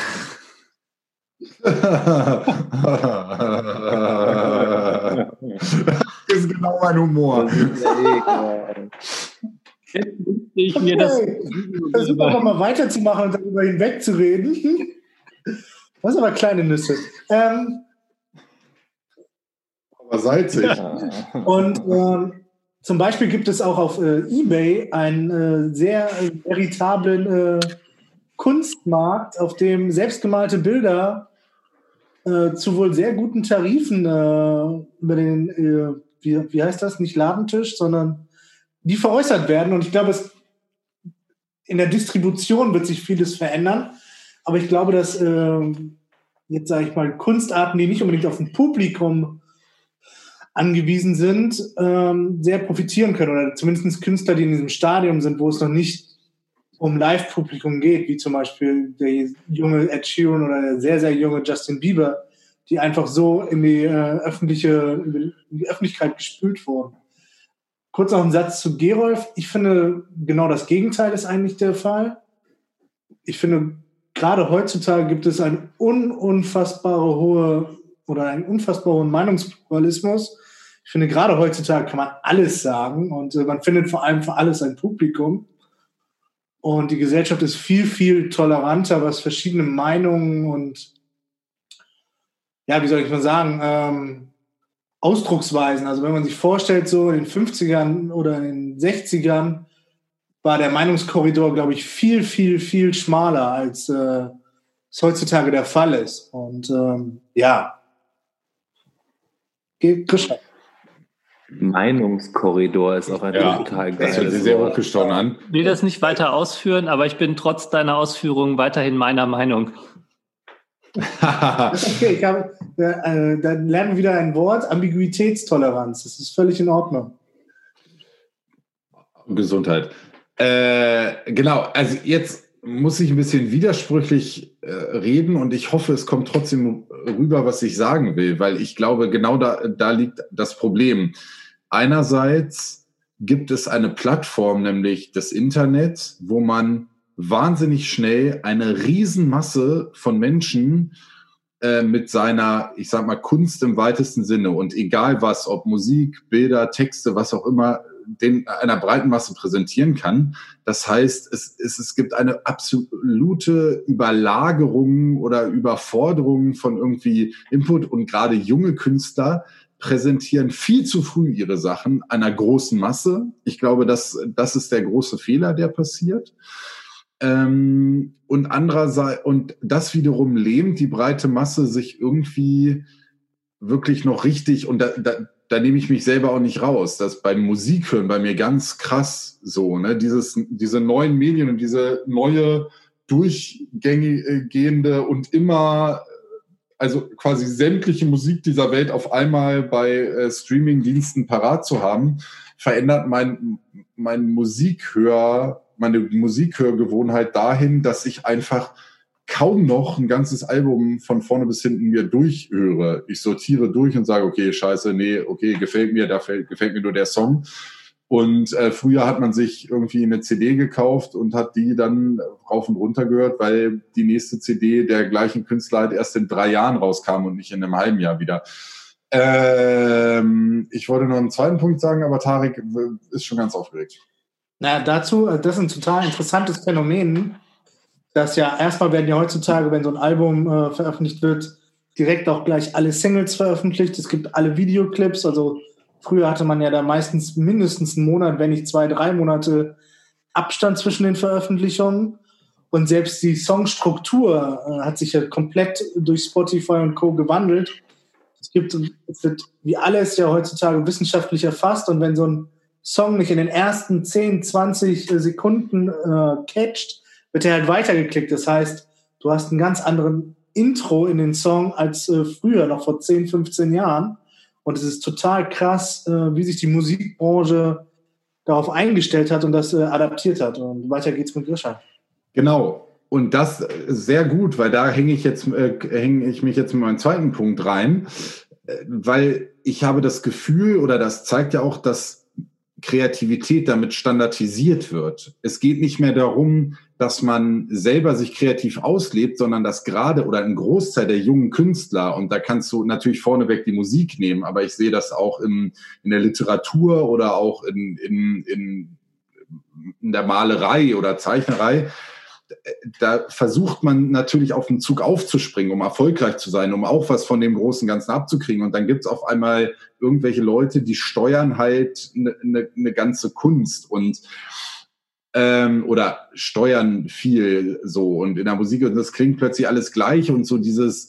D: <laughs>
A: das ist genau mein Humor.
D: Ich mir das
C: Okay. Versuch einfach mal weiterzumachen und darüber hinwegzureden. Das sind aber kleine Nüsse. Ähm,
A: Aber salzig.
C: Und ähm, zum Beispiel gibt es auch auf äh, eBay einen äh, sehr äh, veritablen äh, Kunstmarkt, auf dem selbstgemalte Bilder äh, zu wohl sehr guten Tarifen äh, über den, äh, wie, wie heißt das, nicht Ladentisch, sondern die veräußert werden. Und ich glaube, es, in der Distribution wird sich vieles verändern. Aber ich glaube, dass äh, jetzt sage ich mal Kunstarten, die nicht unbedingt auf ein Publikum angewiesen sind, ähm, sehr profitieren können. Oder zumindest Künstler, die in diesem Stadium sind, wo es noch nicht um Live-Publikum geht, wie zum Beispiel der junge Ed Sheeran oder der sehr, sehr junge Justin Bieber, die einfach so in die, äh, öffentliche, in die Öffentlichkeit gespült wurden. Kurz noch ein Satz zu Gerolf. Ich finde, genau das Gegenteil ist eigentlich der Fall. Ich finde, gerade heutzutage gibt es eine un unfassbare hohe oder einen unfassbar hohen Meinungspluralismus. Ich finde, gerade heutzutage kann man alles sagen und äh, man findet vor allem für alles ein Publikum. Und die Gesellschaft ist viel, viel toleranter, was verschiedene Meinungen und, ja, wie soll ich mal sagen, ähm, Ausdrucksweisen. Also wenn man sich vorstellt, so in den 50ern oder in den 60ern war der Meinungskorridor, glaube ich, viel, viel, viel schmaler, als äh, es heutzutage der Fall ist. Und ähm, ja, Geht Christian.
B: Meinungskorridor ist auch ein
A: Ja,
B: total
A: Das hört sich
B: geiles
A: sehr hochgestochen an.
D: will das nicht weiter ausführen, aber ich bin trotz deiner Ausführungen weiterhin meiner Meinung.
C: Okay, ich habe, äh, dann lernen wir wieder ein Wort, Ambiguitätstoleranz. Das ist völlig in Ordnung.
A: Gesundheit. Äh, genau, also jetzt muss ich ein bisschen widersprüchlich äh, reden und ich hoffe, es kommt trotzdem rüber, was ich sagen will, weil ich glaube, genau da, da liegt das Problem. Einerseits gibt es eine Plattform, nämlich das Internet, wo man wahnsinnig schnell eine Riesenmasse von Menschen äh, mit seiner, ich sag mal, Kunst im weitesten Sinne und egal was, ob Musik, Bilder, Texte, was auch immer, den einer breiten Masse präsentieren kann. Das heißt, es, es, es gibt eine absolute Überlagerung oder Überforderung von irgendwie Input und gerade junge Künstler präsentieren viel zu früh ihre Sachen einer großen Masse. Ich glaube, das, das ist der große Fehler, der passiert. Ähm, und andererseits, und das wiederum lähmt die breite Masse, sich irgendwie wirklich noch richtig, und da, da, da nehme ich mich selber auch nicht raus. Das beim Musikhören bei mir ganz krass so, ne? Dieses, diese neuen Medien und diese neue durchgehende und immer, also quasi sämtliche Musik dieser Welt auf einmal bei äh, Streaming-Diensten parat zu haben, verändert mein, mein Musikhör, meine Musikhörgewohnheit dahin, dass ich einfach kaum noch ein ganzes Album von vorne bis hinten mir durchhöre. Ich sortiere durch und sage, okay, scheiße, nee, okay, gefällt mir, da gefällt mir nur der Song. Und äh, früher hat man sich irgendwie eine CD gekauft und hat die dann rauf und runter gehört, weil die nächste CD der gleichen Künstler halt erst in drei Jahren rauskam und nicht in einem halben Jahr wieder. Ähm, ich wollte noch einen zweiten Punkt sagen, aber Tarek ist schon ganz aufgeregt.
C: Na, dazu, äh, das ist ein total interessantes Phänomen, dass ja erstmal werden ja heutzutage, wenn so ein Album äh, veröffentlicht wird, direkt auch gleich alle Singles veröffentlicht. Es gibt alle Videoclips, also Früher hatte man ja da meistens mindestens einen Monat, wenn nicht zwei, drei Monate Abstand zwischen den Veröffentlichungen. Und selbst die Songstruktur äh, hat sich ja komplett durch Spotify und Co. gewandelt. Es gibt, es wird wie alles ja heutzutage wissenschaftlich erfasst. Und wenn so ein Song nicht in den ersten 10, 20 Sekunden äh, catcht, wird er halt weitergeklickt. Das heißt, du hast einen ganz anderen Intro in den Song als äh, früher, noch vor 10, 15 Jahren. Und es ist total krass, äh, wie sich die Musikbranche darauf eingestellt hat und das äh, adaptiert hat. Und weiter geht's mit Grisha.
A: Genau. Und das sehr gut, weil da hänge ich jetzt, äh, hänge ich mich jetzt mit meinem zweiten Punkt rein, äh, weil ich habe das Gefühl oder das zeigt ja auch, dass Kreativität damit standardisiert wird. Es geht nicht mehr darum, dass man selber sich kreativ auslebt, sondern dass gerade oder ein Großteil der jungen Künstler, und da kannst du natürlich vorneweg die Musik nehmen, aber ich sehe das auch im, in der Literatur oder auch in, in, in, in der Malerei oder Zeichnerei, da versucht man natürlich auf den Zug aufzuspringen, um erfolgreich zu sein, um auch was von dem großen Ganzen abzukriegen. Und dann gibt's auf einmal irgendwelche Leute, die steuern halt eine ne, ne ganze Kunst und ähm, oder steuern viel so. Und in der Musik, und das klingt plötzlich alles gleich und so dieses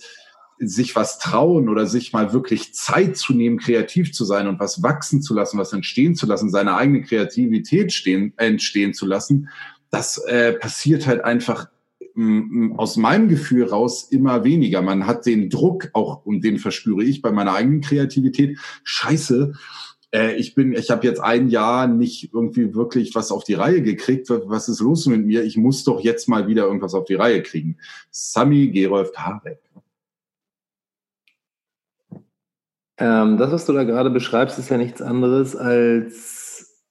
A: sich was trauen oder sich mal wirklich Zeit zu nehmen, kreativ zu sein und was wachsen zu lassen, was entstehen zu lassen, seine eigene Kreativität stehen, entstehen zu lassen das äh, passiert halt einfach aus meinem Gefühl raus immer weniger. Man hat den Druck auch, und den verspüre ich bei meiner eigenen Kreativität. Scheiße, äh, ich bin, ich habe jetzt ein Jahr nicht irgendwie wirklich was auf die Reihe gekriegt. Was ist los mit mir? Ich muss doch jetzt mal wieder irgendwas auf die Reihe kriegen. Sami Gerolf Tarek.
B: Ähm, das, was du da gerade beschreibst, ist ja nichts anderes als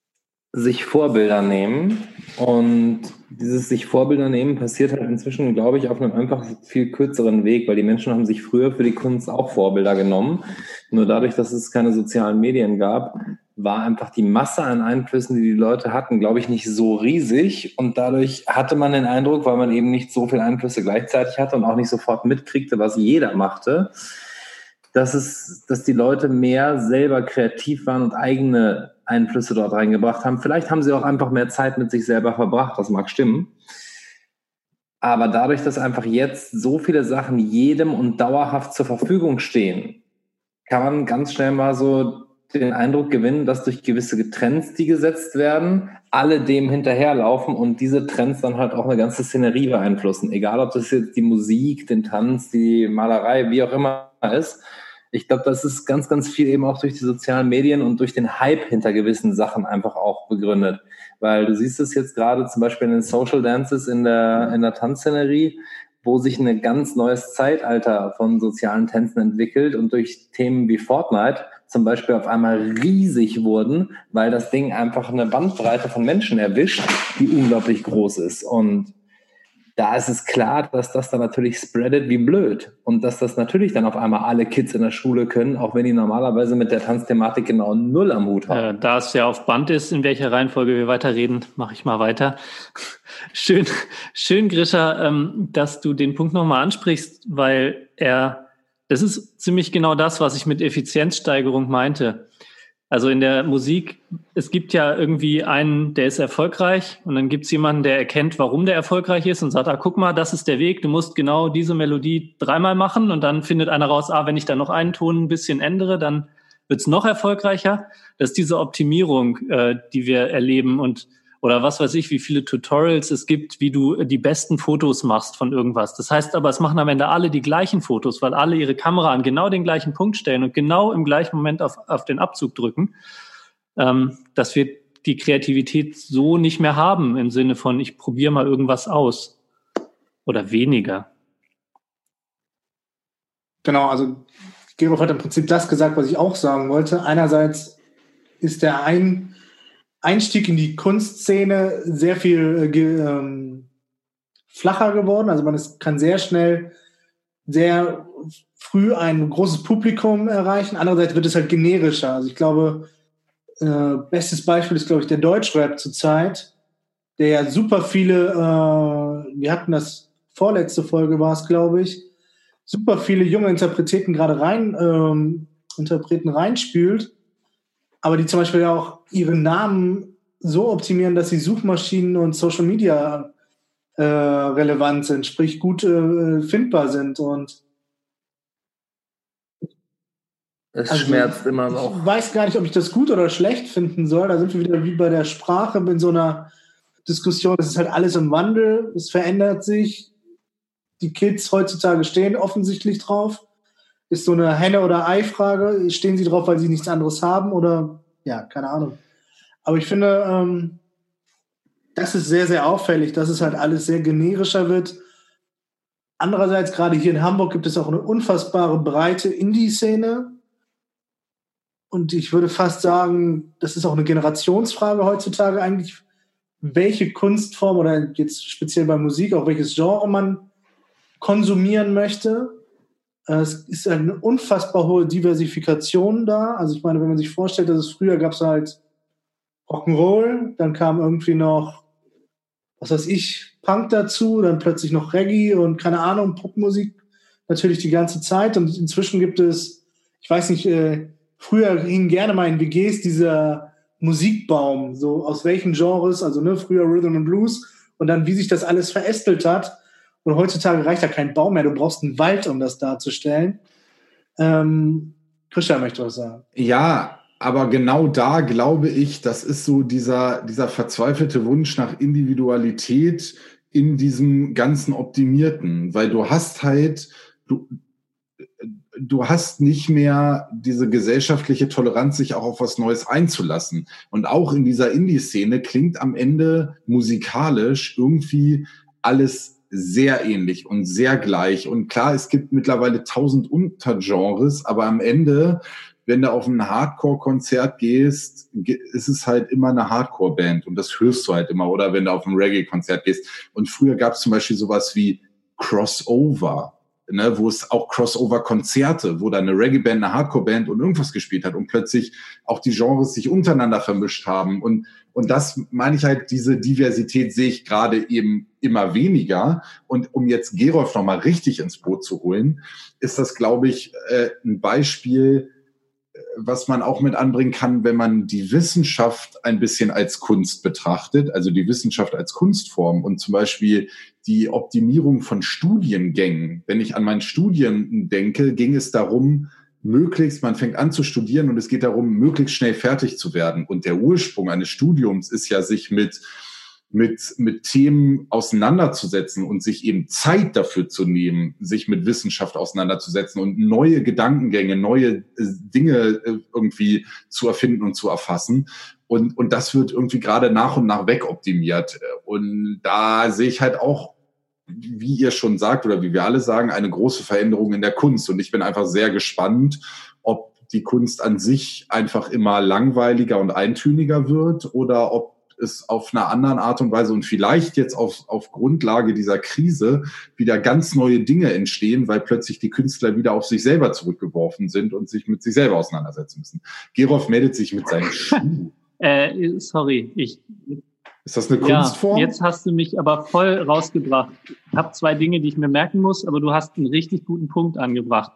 B: sich Vorbilder nehmen. Und dieses sich Vorbilder nehmen passiert halt inzwischen, glaube ich, auf einem einfach viel kürzeren Weg, weil die Menschen haben sich früher für die Kunst auch Vorbilder genommen. Nur dadurch, dass es keine sozialen Medien gab, war einfach die Masse an Einflüssen, die die Leute hatten, glaube ich, nicht so riesig. Und dadurch hatte man den Eindruck, weil man eben nicht so viele Einflüsse gleichzeitig hatte und auch nicht sofort mitkriegte, was jeder machte, dass es, dass die Leute mehr selber kreativ waren und eigene Einflüsse dort reingebracht haben. Vielleicht haben sie auch einfach mehr Zeit mit sich selber verbracht, das mag stimmen. Aber dadurch, dass einfach jetzt so viele Sachen jedem und dauerhaft zur Verfügung stehen, kann man ganz schnell mal so den Eindruck gewinnen, dass durch gewisse Trends, die gesetzt werden, alle dem hinterherlaufen und diese Trends dann halt auch eine ganze Szenerie beeinflussen. Egal, ob das jetzt die Musik, den Tanz, die Malerei, wie auch immer ist ich glaube, das ist ganz, ganz viel eben auch durch die sozialen Medien und durch den Hype hinter gewissen Sachen einfach auch begründet. Weil du siehst es jetzt gerade zum Beispiel in den Social Dances in der, in der Tanzszenerie, wo sich ein ganz neues Zeitalter von sozialen Tänzen entwickelt und durch Themen wie Fortnite zum Beispiel auf einmal riesig wurden, weil das Ding einfach eine Bandbreite von Menschen erwischt, die unglaublich groß ist. Und da ist es klar, dass das dann natürlich spreadet wie blöd und dass das natürlich dann auf einmal alle Kids in der Schule können, auch wenn die normalerweise mit der Tanzthematik genau null am Hut haben.
D: Äh, da es ja auf Band ist, in welcher Reihenfolge wir weiterreden, mache ich mal weiter. <laughs> Schön, schön, Grisha, ähm, dass du den Punkt nochmal ansprichst, weil er, das ist ziemlich genau das, was ich mit Effizienzsteigerung meinte. Also in der Musik, es gibt ja irgendwie einen, der ist erfolgreich und dann gibt es jemanden, der erkennt, warum der erfolgreich ist und sagt, ah, guck mal, das ist der Weg, du musst genau diese Melodie dreimal machen und dann findet einer raus, ah, wenn ich da noch einen Ton ein bisschen ändere, dann wird es noch erfolgreicher. Das ist diese Optimierung, äh, die wir erleben und oder was weiß ich, wie viele Tutorials es gibt, wie du die besten Fotos machst von irgendwas. Das heißt aber, es machen am Ende alle die gleichen Fotos, weil alle ihre Kamera an genau den gleichen Punkt stellen und genau im gleichen Moment auf, auf den Abzug drücken, ähm, dass wir die Kreativität so nicht mehr haben im Sinne von, ich probiere mal irgendwas aus oder weniger.
C: Genau, also Gerolf hat im Prinzip das gesagt, was ich auch sagen wollte. Einerseits ist der ein Einstieg in die Kunstszene sehr viel äh, ähm, flacher geworden. Also man ist, kann sehr schnell, sehr früh ein großes Publikum erreichen. Andererseits wird es halt generischer. Also ich glaube, äh, bestes Beispiel ist, glaube ich, der Deutschrap zurzeit, der ja super viele, äh, wir hatten das vorletzte Folge war es, glaube ich, super viele junge Interpreten gerade rein, ähm, Interpreten reinspült aber die zum Beispiel auch ihren Namen so optimieren, dass sie Suchmaschinen und Social Media äh, relevant sind, sprich gut äh, findbar sind und
B: es also, schmerzt immer noch.
C: Ich weiß gar nicht, ob ich das gut oder schlecht finden soll. Da sind wir wieder wie bei der Sprache in so einer Diskussion. Es ist halt alles im Wandel, es verändert sich. Die Kids heutzutage stehen offensichtlich drauf ist so eine Henne- oder Ei-Frage. Stehen sie drauf, weil sie nichts anderes haben oder ja, keine Ahnung. Aber ich finde, ähm, das ist sehr, sehr auffällig, dass es halt alles sehr generischer wird. Andererseits, gerade hier in Hamburg gibt es auch eine unfassbare breite Indie-Szene. Und ich würde fast sagen, das ist auch eine Generationsfrage heutzutage eigentlich, welche Kunstform oder jetzt speziell bei Musik, auch welches Genre man konsumieren möchte. Äh, es ist eine unfassbar hohe Diversifikation da. Also ich meine, wenn man sich vorstellt, dass es früher gab es halt Rock'n'Roll, dann kam irgendwie noch, was weiß ich, Punk dazu, dann plötzlich noch Reggae und keine Ahnung, Popmusik natürlich die ganze Zeit. Und inzwischen gibt es, ich weiß nicht, äh, früher hing gerne mal in WGs dieser Musikbaum, so aus welchen Genres, also ne, früher Rhythm and Blues und dann wie sich das alles verästelt hat und heutzutage reicht da kein Baum mehr. Du brauchst einen Wald, um das darzustellen. Ähm, Christian möchte was sagen.
A: Ja, aber genau da glaube ich, das ist so dieser, dieser verzweifelte Wunsch nach Individualität in diesem ganzen Optimierten, weil du hast halt, du, du hast nicht mehr diese gesellschaftliche Toleranz, sich auch auf was Neues einzulassen. Und auch in dieser Indie-Szene klingt am Ende musikalisch irgendwie alles sehr ähnlich und sehr gleich. Und klar, es gibt mittlerweile tausend Untergenres, aber am Ende, wenn du auf ein Hardcore-Konzert gehst, ist es halt immer eine Hardcore-Band und das hörst du halt immer. Oder wenn du auf ein Reggae-Konzert gehst. Und früher gab es zum Beispiel sowas wie Crossover ne, wo es auch Crossover-Konzerte, wo da eine Reggae-Band, eine Hardcore-Band und irgendwas gespielt hat und plötzlich auch die Genres sich untereinander vermischt haben. Und, und das meine ich halt, diese Diversität sehe ich gerade eben immer weniger. Und um jetzt Gerolf nochmal richtig ins Boot zu holen, ist das, glaube ich, äh, ein Beispiel, was man auch mit anbringen kann, wenn man die Wissenschaft ein bisschen als Kunst betrachtet, also die Wissenschaft als Kunstform und zum Beispiel die Optimierung von Studiengängen. Wenn ich an meinen Studien denke, ging es darum, möglichst, man fängt an zu studieren und es geht darum, möglichst schnell fertig zu werden. Und der Ursprung eines Studiums ist ja, sich mit mit, mit Themen auseinanderzusetzen und sich eben Zeit dafür zu nehmen, sich mit Wissenschaft auseinanderzusetzen und neue Gedankengänge, neue äh, Dinge äh, irgendwie zu erfinden und zu erfassen. Und, und das wird irgendwie gerade nach und nach wegoptimiert. Und da sehe ich halt auch, wie ihr schon sagt oder wie wir alle sagen, eine große Veränderung in der Kunst. Und ich bin einfach sehr gespannt, ob die Kunst an sich einfach immer langweiliger und eintöniger wird oder ob es auf einer anderen Art und Weise und vielleicht jetzt auf, auf Grundlage dieser Krise wieder ganz neue Dinge entstehen, weil plötzlich die Künstler wieder auf sich selber zurückgeworfen sind und sich mit sich selber auseinandersetzen müssen. Gerolf meldet sich mit seinem <laughs> Schuh.
D: Äh, sorry, ich.
A: Ist das eine Kunstform?
D: Ja, jetzt hast du mich aber voll rausgebracht. Ich habe zwei Dinge, die ich mir merken muss, aber du hast einen richtig guten Punkt angebracht,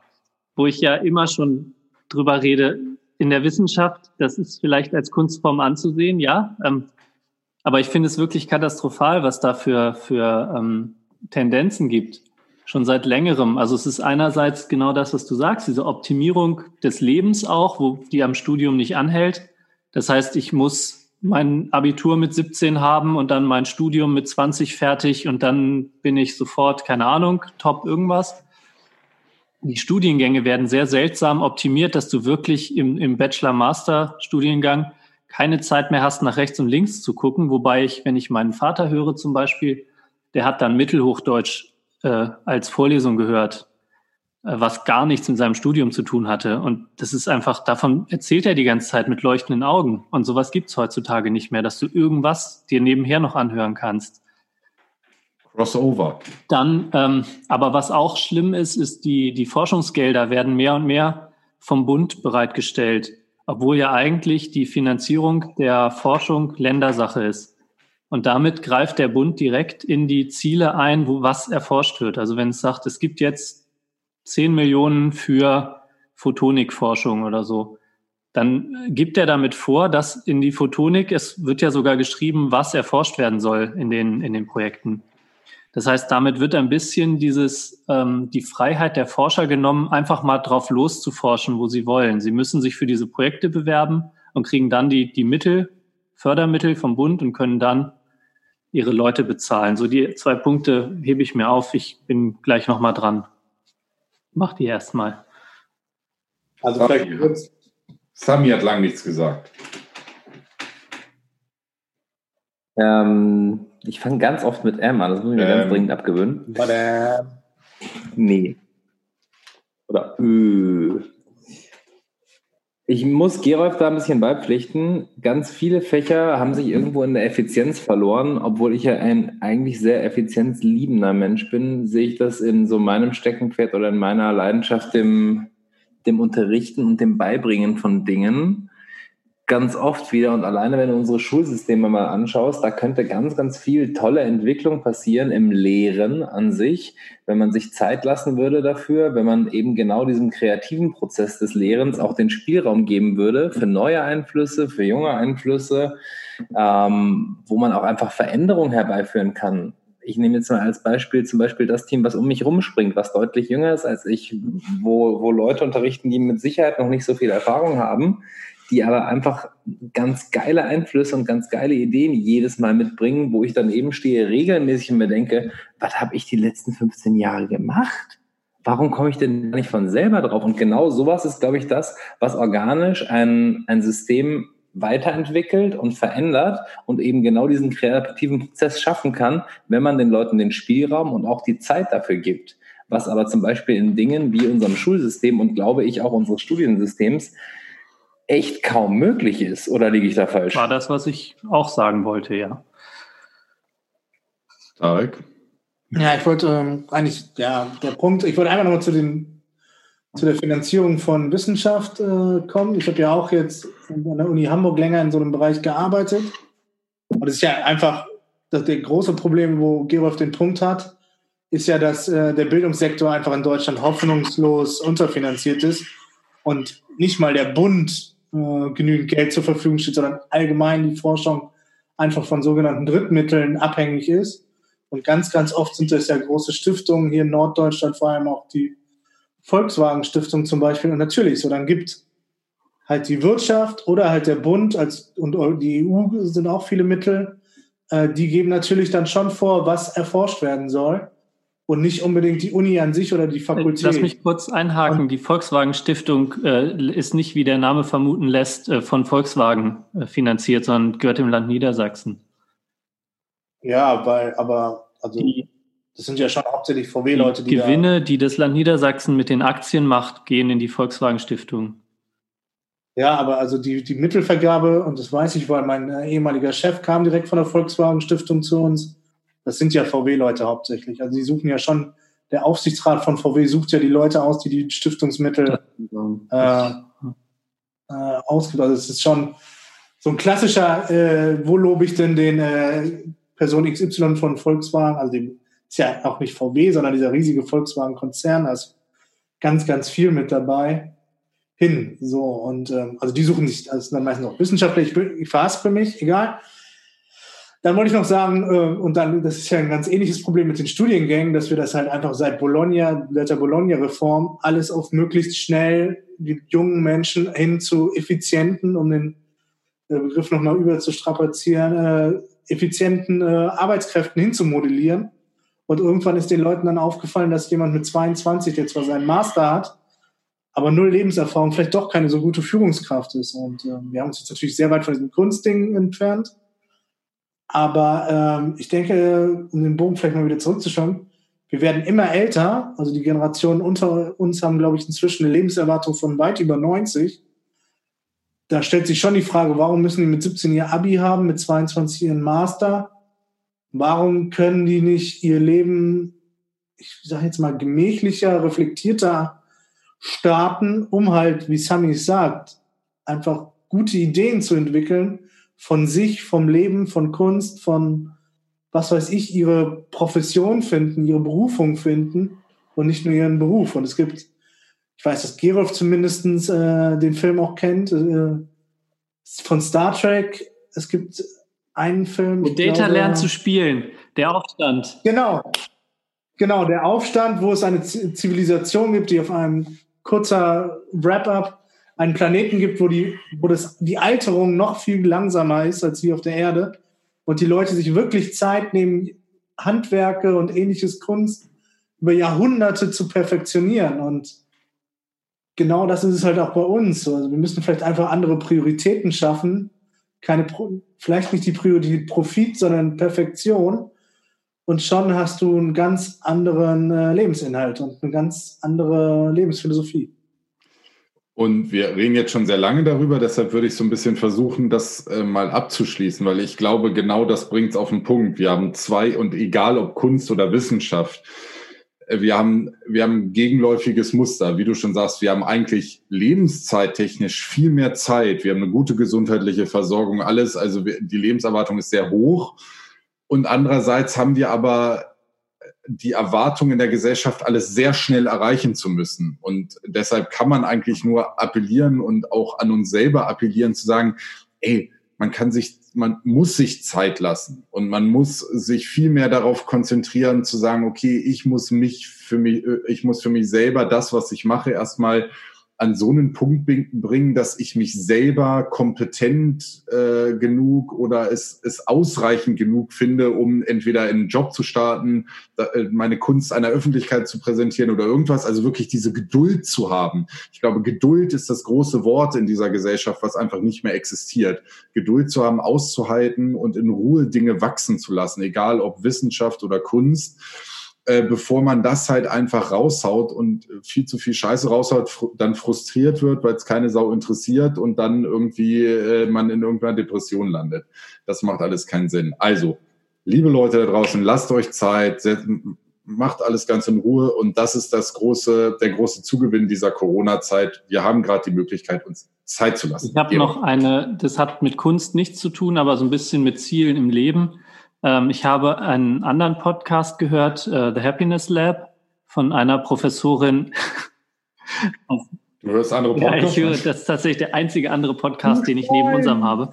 D: wo ich ja immer schon drüber rede. in der Wissenschaft, das ist vielleicht als Kunstform anzusehen, ja. Ähm, aber ich finde es wirklich katastrophal, was da für, für ähm, Tendenzen gibt. Schon seit längerem. Also es ist einerseits genau das, was du sagst, diese Optimierung des Lebens auch, wo die am Studium nicht anhält. Das heißt, ich muss mein Abitur mit 17 haben und dann mein Studium mit 20 fertig und dann bin ich sofort, keine Ahnung, top irgendwas. Die Studiengänge werden sehr seltsam optimiert, dass du wirklich im, im Bachelor-Master-Studiengang keine Zeit mehr hast, nach rechts und links zu gucken. Wobei ich, wenn ich meinen Vater höre zum Beispiel, der hat dann Mittelhochdeutsch äh, als Vorlesung gehört, äh, was gar nichts mit seinem Studium zu tun hatte. Und das ist einfach, davon erzählt er die ganze Zeit mit leuchtenden Augen. Und sowas gibt's heutzutage nicht mehr, dass du irgendwas dir nebenher noch anhören kannst.
A: Crossover.
D: Dann, ähm, aber was auch schlimm ist, ist, die, die Forschungsgelder werden mehr und mehr vom Bund bereitgestellt, obwohl ja eigentlich die Finanzierung der Forschung Ländersache ist. Und damit greift der Bund direkt in die Ziele ein, wo was erforscht wird. Also wenn es sagt, es gibt jetzt 10 Millionen für Photonikforschung oder so, dann gibt er damit vor, dass in die Photonik, es wird ja sogar geschrieben, was erforscht werden soll in den, in den Projekten. Das heißt, damit wird ein bisschen dieses, ähm, die Freiheit der Forscher genommen, einfach mal drauf loszuforschen, wo sie wollen. Sie müssen sich für diese Projekte bewerben und kriegen dann die, die Mittel, Fördermittel vom Bund und können dann ihre Leute bezahlen. So die zwei Punkte hebe ich mir auf. Ich bin gleich nochmal dran. Mach die erstmal.
A: Also vielleicht kurz. Sami hat lang nichts gesagt.
B: Ähm, ich fange ganz oft mit M an, das muss ich mir ähm, ganz dringend abgewöhnen.
C: Badam.
B: Nee. Oder Ö. Ich muss Gerolf da ein bisschen beipflichten. Ganz viele Fächer haben sich irgendwo in der Effizienz verloren. Obwohl ich ja ein eigentlich sehr effizienzliebender Mensch bin, sehe ich das in so meinem Steckenpferd oder in meiner Leidenschaft, dem, dem Unterrichten und dem Beibringen von Dingen ganz oft wieder und alleine, wenn du unsere Schulsysteme mal anschaust, da könnte ganz, ganz viel tolle Entwicklung passieren im Lehren an sich, wenn man sich Zeit lassen würde dafür, wenn man eben genau diesem kreativen Prozess des Lehrens auch den Spielraum geben würde für neue Einflüsse, für junge Einflüsse, ähm, wo man auch einfach Veränderungen herbeiführen kann. Ich nehme jetzt mal als Beispiel zum Beispiel das Team, was um mich rumspringt, was deutlich jünger ist als ich, wo, wo Leute unterrichten, die mit Sicherheit noch nicht so viel Erfahrung haben die aber einfach ganz geile Einflüsse und ganz geile Ideen jedes Mal mitbringen, wo ich dann eben stehe, regelmäßig und mir denke, was habe ich die letzten 15 Jahre gemacht? Warum komme ich denn nicht von selber drauf? Und genau sowas ist, glaube ich, das, was organisch ein, ein System weiterentwickelt und verändert und eben genau diesen kreativen Prozess schaffen kann, wenn man den Leuten den Spielraum und auch die Zeit dafür gibt. Was aber zum Beispiel in Dingen wie unserem Schulsystem und glaube ich auch unseres Studiensystems echt kaum möglich ist. Oder liege ich da falsch?
D: War das, was ich auch sagen wollte, ja.
A: Tarek?
C: Ja, ich wollte ähm, eigentlich, ja, der Punkt, ich wollte einfach nochmal zu den zu der Finanzierung von Wissenschaft äh, kommen. Ich habe ja auch jetzt an der Uni Hamburg länger in so einem Bereich gearbeitet. Und es ist ja einfach das, der große Problem, wo Gerolf den Punkt hat, ist ja, dass äh, der Bildungssektor einfach in Deutschland hoffnungslos unterfinanziert ist und nicht mal der Bund äh, genügend Geld zur Verfügung steht, sondern allgemein die Forschung einfach von sogenannten Drittmitteln abhängig ist. Und ganz, ganz oft sind es ja große Stiftungen, hier in Norddeutschland vor allem auch die Volkswagen Stiftung zum Beispiel. Und natürlich, so dann gibt halt die Wirtschaft oder halt der Bund als, und die EU sind auch viele Mittel, äh, die geben natürlich dann schon vor, was erforscht werden soll und nicht unbedingt die Uni an sich oder die Fakultät.
D: Lass mich kurz einhaken. die Volkswagen Stiftung äh, ist nicht, wie der Name vermuten lässt, äh, von Volkswagen äh, finanziert, sondern gehört dem Land Niedersachsen.
C: Ja, weil, aber also das sind ja schon hauptsächlich VW-Leute,
D: die. Gewinne, da, die das Land Niedersachsen mit den Aktien macht, gehen in die Volkswagen Stiftung.
C: Ja, aber also die, die Mittelvergabe, und das weiß ich, weil mein äh, ehemaliger Chef kam direkt von der Volkswagen Stiftung zu uns das sind ja VW-Leute hauptsächlich. Also die suchen ja schon, der Aufsichtsrat von VW sucht ja die Leute aus, die die Stiftungsmittel äh, äh, ausgibt. Also es ist schon so ein klassischer, äh, wo lobe ich denn den äh, Person XY von Volkswagen, also dem ist ja auch nicht VW, sondern dieser riesige Volkswagen-Konzern, da ist ganz, ganz viel mit dabei. hin. So und ähm, also die suchen sich, also dann meistens auch Wissenschaftler. Ich, ich verhaspel mich, egal. Dann wollte ich noch sagen, äh, und dann, das ist ja ein ganz ähnliches Problem mit den Studiengängen, dass wir das halt einfach seit Bologna, seit der Bologna-Reform, alles auf möglichst schnell die jungen Menschen hin zu effizienten, um den äh, Begriff nochmal über zu strapazieren, äh, effizienten äh, Arbeitskräften hinzumodellieren. Und irgendwann ist den Leuten dann aufgefallen, dass jemand mit 22, der zwar seinen Master hat, aber null Lebenserfahrung, vielleicht doch keine so gute Führungskraft ist. Und äh, wir haben uns jetzt natürlich sehr weit von diesem Kunstding entfernt. Aber ähm, ich denke, um den Bogen vielleicht mal wieder zurückzuschauen, wir werden immer älter. Also die Generationen unter uns haben, glaube ich, inzwischen eine Lebenserwartung von weit über 90. Da stellt sich schon die Frage, warum müssen die mit 17 ihr Abi haben, mit 22 ihren Master? Warum können die nicht ihr Leben, ich sage jetzt mal, gemächlicher, reflektierter starten, um halt, wie Sami sagt, einfach gute Ideen zu entwickeln, von sich, vom Leben, von Kunst, von was weiß ich, ihre Profession finden, ihre Berufung finden und nicht nur ihren Beruf. Und es gibt, ich weiß, dass Gerolf zumindest äh, den Film auch kennt, äh, von Star Trek. Es gibt einen Film.
D: Wo Data glaube, lernt zu spielen, der Aufstand.
C: Genau. Genau, der Aufstand, wo es eine Zivilisation gibt, die auf einem kurzer Wrap-up einen Planeten gibt, wo, die, wo das, die Alterung noch viel langsamer ist als hier auf der Erde und die Leute sich wirklich Zeit nehmen, Handwerke und ähnliches Kunst über Jahrhunderte zu perfektionieren. Und genau das ist es halt auch bei uns. Also wir müssen vielleicht einfach andere Prioritäten schaffen. Keine, vielleicht nicht die Priorität Profit, sondern Perfektion. Und schon hast du einen ganz anderen äh, Lebensinhalt und eine ganz andere Lebensphilosophie.
A: Und wir reden jetzt schon sehr lange darüber, deshalb würde ich so ein bisschen versuchen, das äh, mal abzuschließen, weil ich glaube, genau das bringt es auf den Punkt. Wir haben zwei, und egal ob Kunst oder Wissenschaft, äh, wir haben, wir haben gegenläufiges Muster. Wie du schon sagst, wir haben eigentlich lebenszeittechnisch viel mehr Zeit. Wir haben eine gute gesundheitliche Versorgung, alles. Also wir, die Lebenserwartung ist sehr hoch. Und andererseits haben wir aber die Erwartung in der Gesellschaft alles sehr schnell erreichen zu müssen. Und deshalb kann man eigentlich nur appellieren und auch an uns selber appellieren zu sagen, ey, man kann sich, man muss sich Zeit lassen und man muss sich viel mehr darauf konzentrieren zu sagen, okay, ich muss mich für mich, ich muss für mich selber das, was ich mache, erstmal an so einen Punkt bringen, dass ich mich selber kompetent äh, genug oder es, es ausreichend genug finde, um entweder einen Job zu starten, da, äh, meine Kunst einer Öffentlichkeit zu präsentieren oder irgendwas. Also wirklich diese Geduld zu haben. Ich glaube, Geduld ist das große Wort in dieser Gesellschaft, was einfach nicht mehr existiert. Geduld zu haben, auszuhalten und in Ruhe Dinge wachsen zu lassen, egal ob Wissenschaft oder Kunst äh, bevor man das halt einfach raushaut und viel zu viel Scheiße raushaut, fr dann frustriert wird, weil es keine Sau interessiert und dann irgendwie äh, man in irgendeiner Depression landet. Das macht alles keinen Sinn. Also, liebe Leute da draußen, lasst euch Zeit, macht alles ganz in Ruhe und das ist das große, der große Zugewinn dieser Corona-Zeit. Wir haben gerade die Möglichkeit, uns Zeit zu lassen.
D: Ich habe noch eine, das hat mit Kunst nichts zu tun, aber so ein bisschen mit Zielen im Leben. Ähm, ich habe einen anderen Podcast gehört, äh, The Happiness Lab, von einer Professorin.
A: Du hörst andere
D: Podcasts? Ja, ich höre, das ist tatsächlich der einzige andere Podcast, den ich neben unserem habe.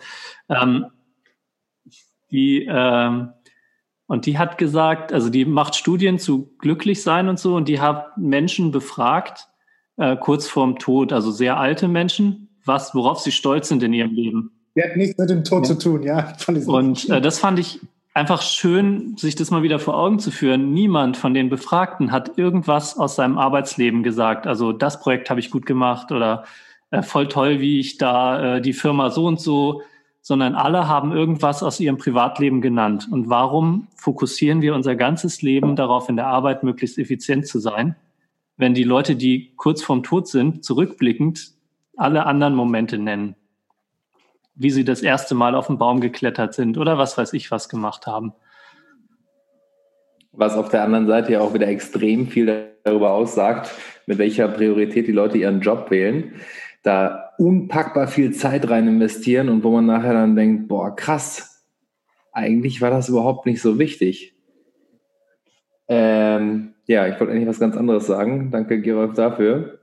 D: Ähm, die, ähm, und die hat gesagt, also die macht Studien zu glücklich sein und so, und die hat Menschen befragt, äh, kurz vorm Tod, also sehr alte Menschen, was, worauf sie stolz sind in ihrem Leben.
C: Die hat nichts mit dem Tod ja. zu tun, ja.
D: Und äh, das fand ich einfach schön, sich das mal wieder vor Augen zu führen. Niemand von den Befragten hat irgendwas aus seinem Arbeitsleben gesagt. Also das Projekt habe ich gut gemacht oder äh, voll toll, wie ich da äh, die Firma so und so, sondern alle haben irgendwas aus ihrem Privatleben genannt. Und warum fokussieren wir unser ganzes Leben darauf, in der Arbeit möglichst effizient zu sein, wenn die Leute, die kurz vorm Tod sind, zurückblickend alle anderen Momente nennen? Wie sie das erste Mal auf den Baum geklettert sind oder was weiß ich was gemacht haben.
B: Was auf der anderen Seite ja auch wieder extrem viel darüber aussagt, mit welcher Priorität die Leute ihren Job wählen, da unpackbar viel Zeit rein investieren und wo man nachher dann denkt, boah, krass, eigentlich war das überhaupt nicht so wichtig. Ähm, ja, ich wollte eigentlich was ganz anderes sagen. Danke, Gerolf, dafür.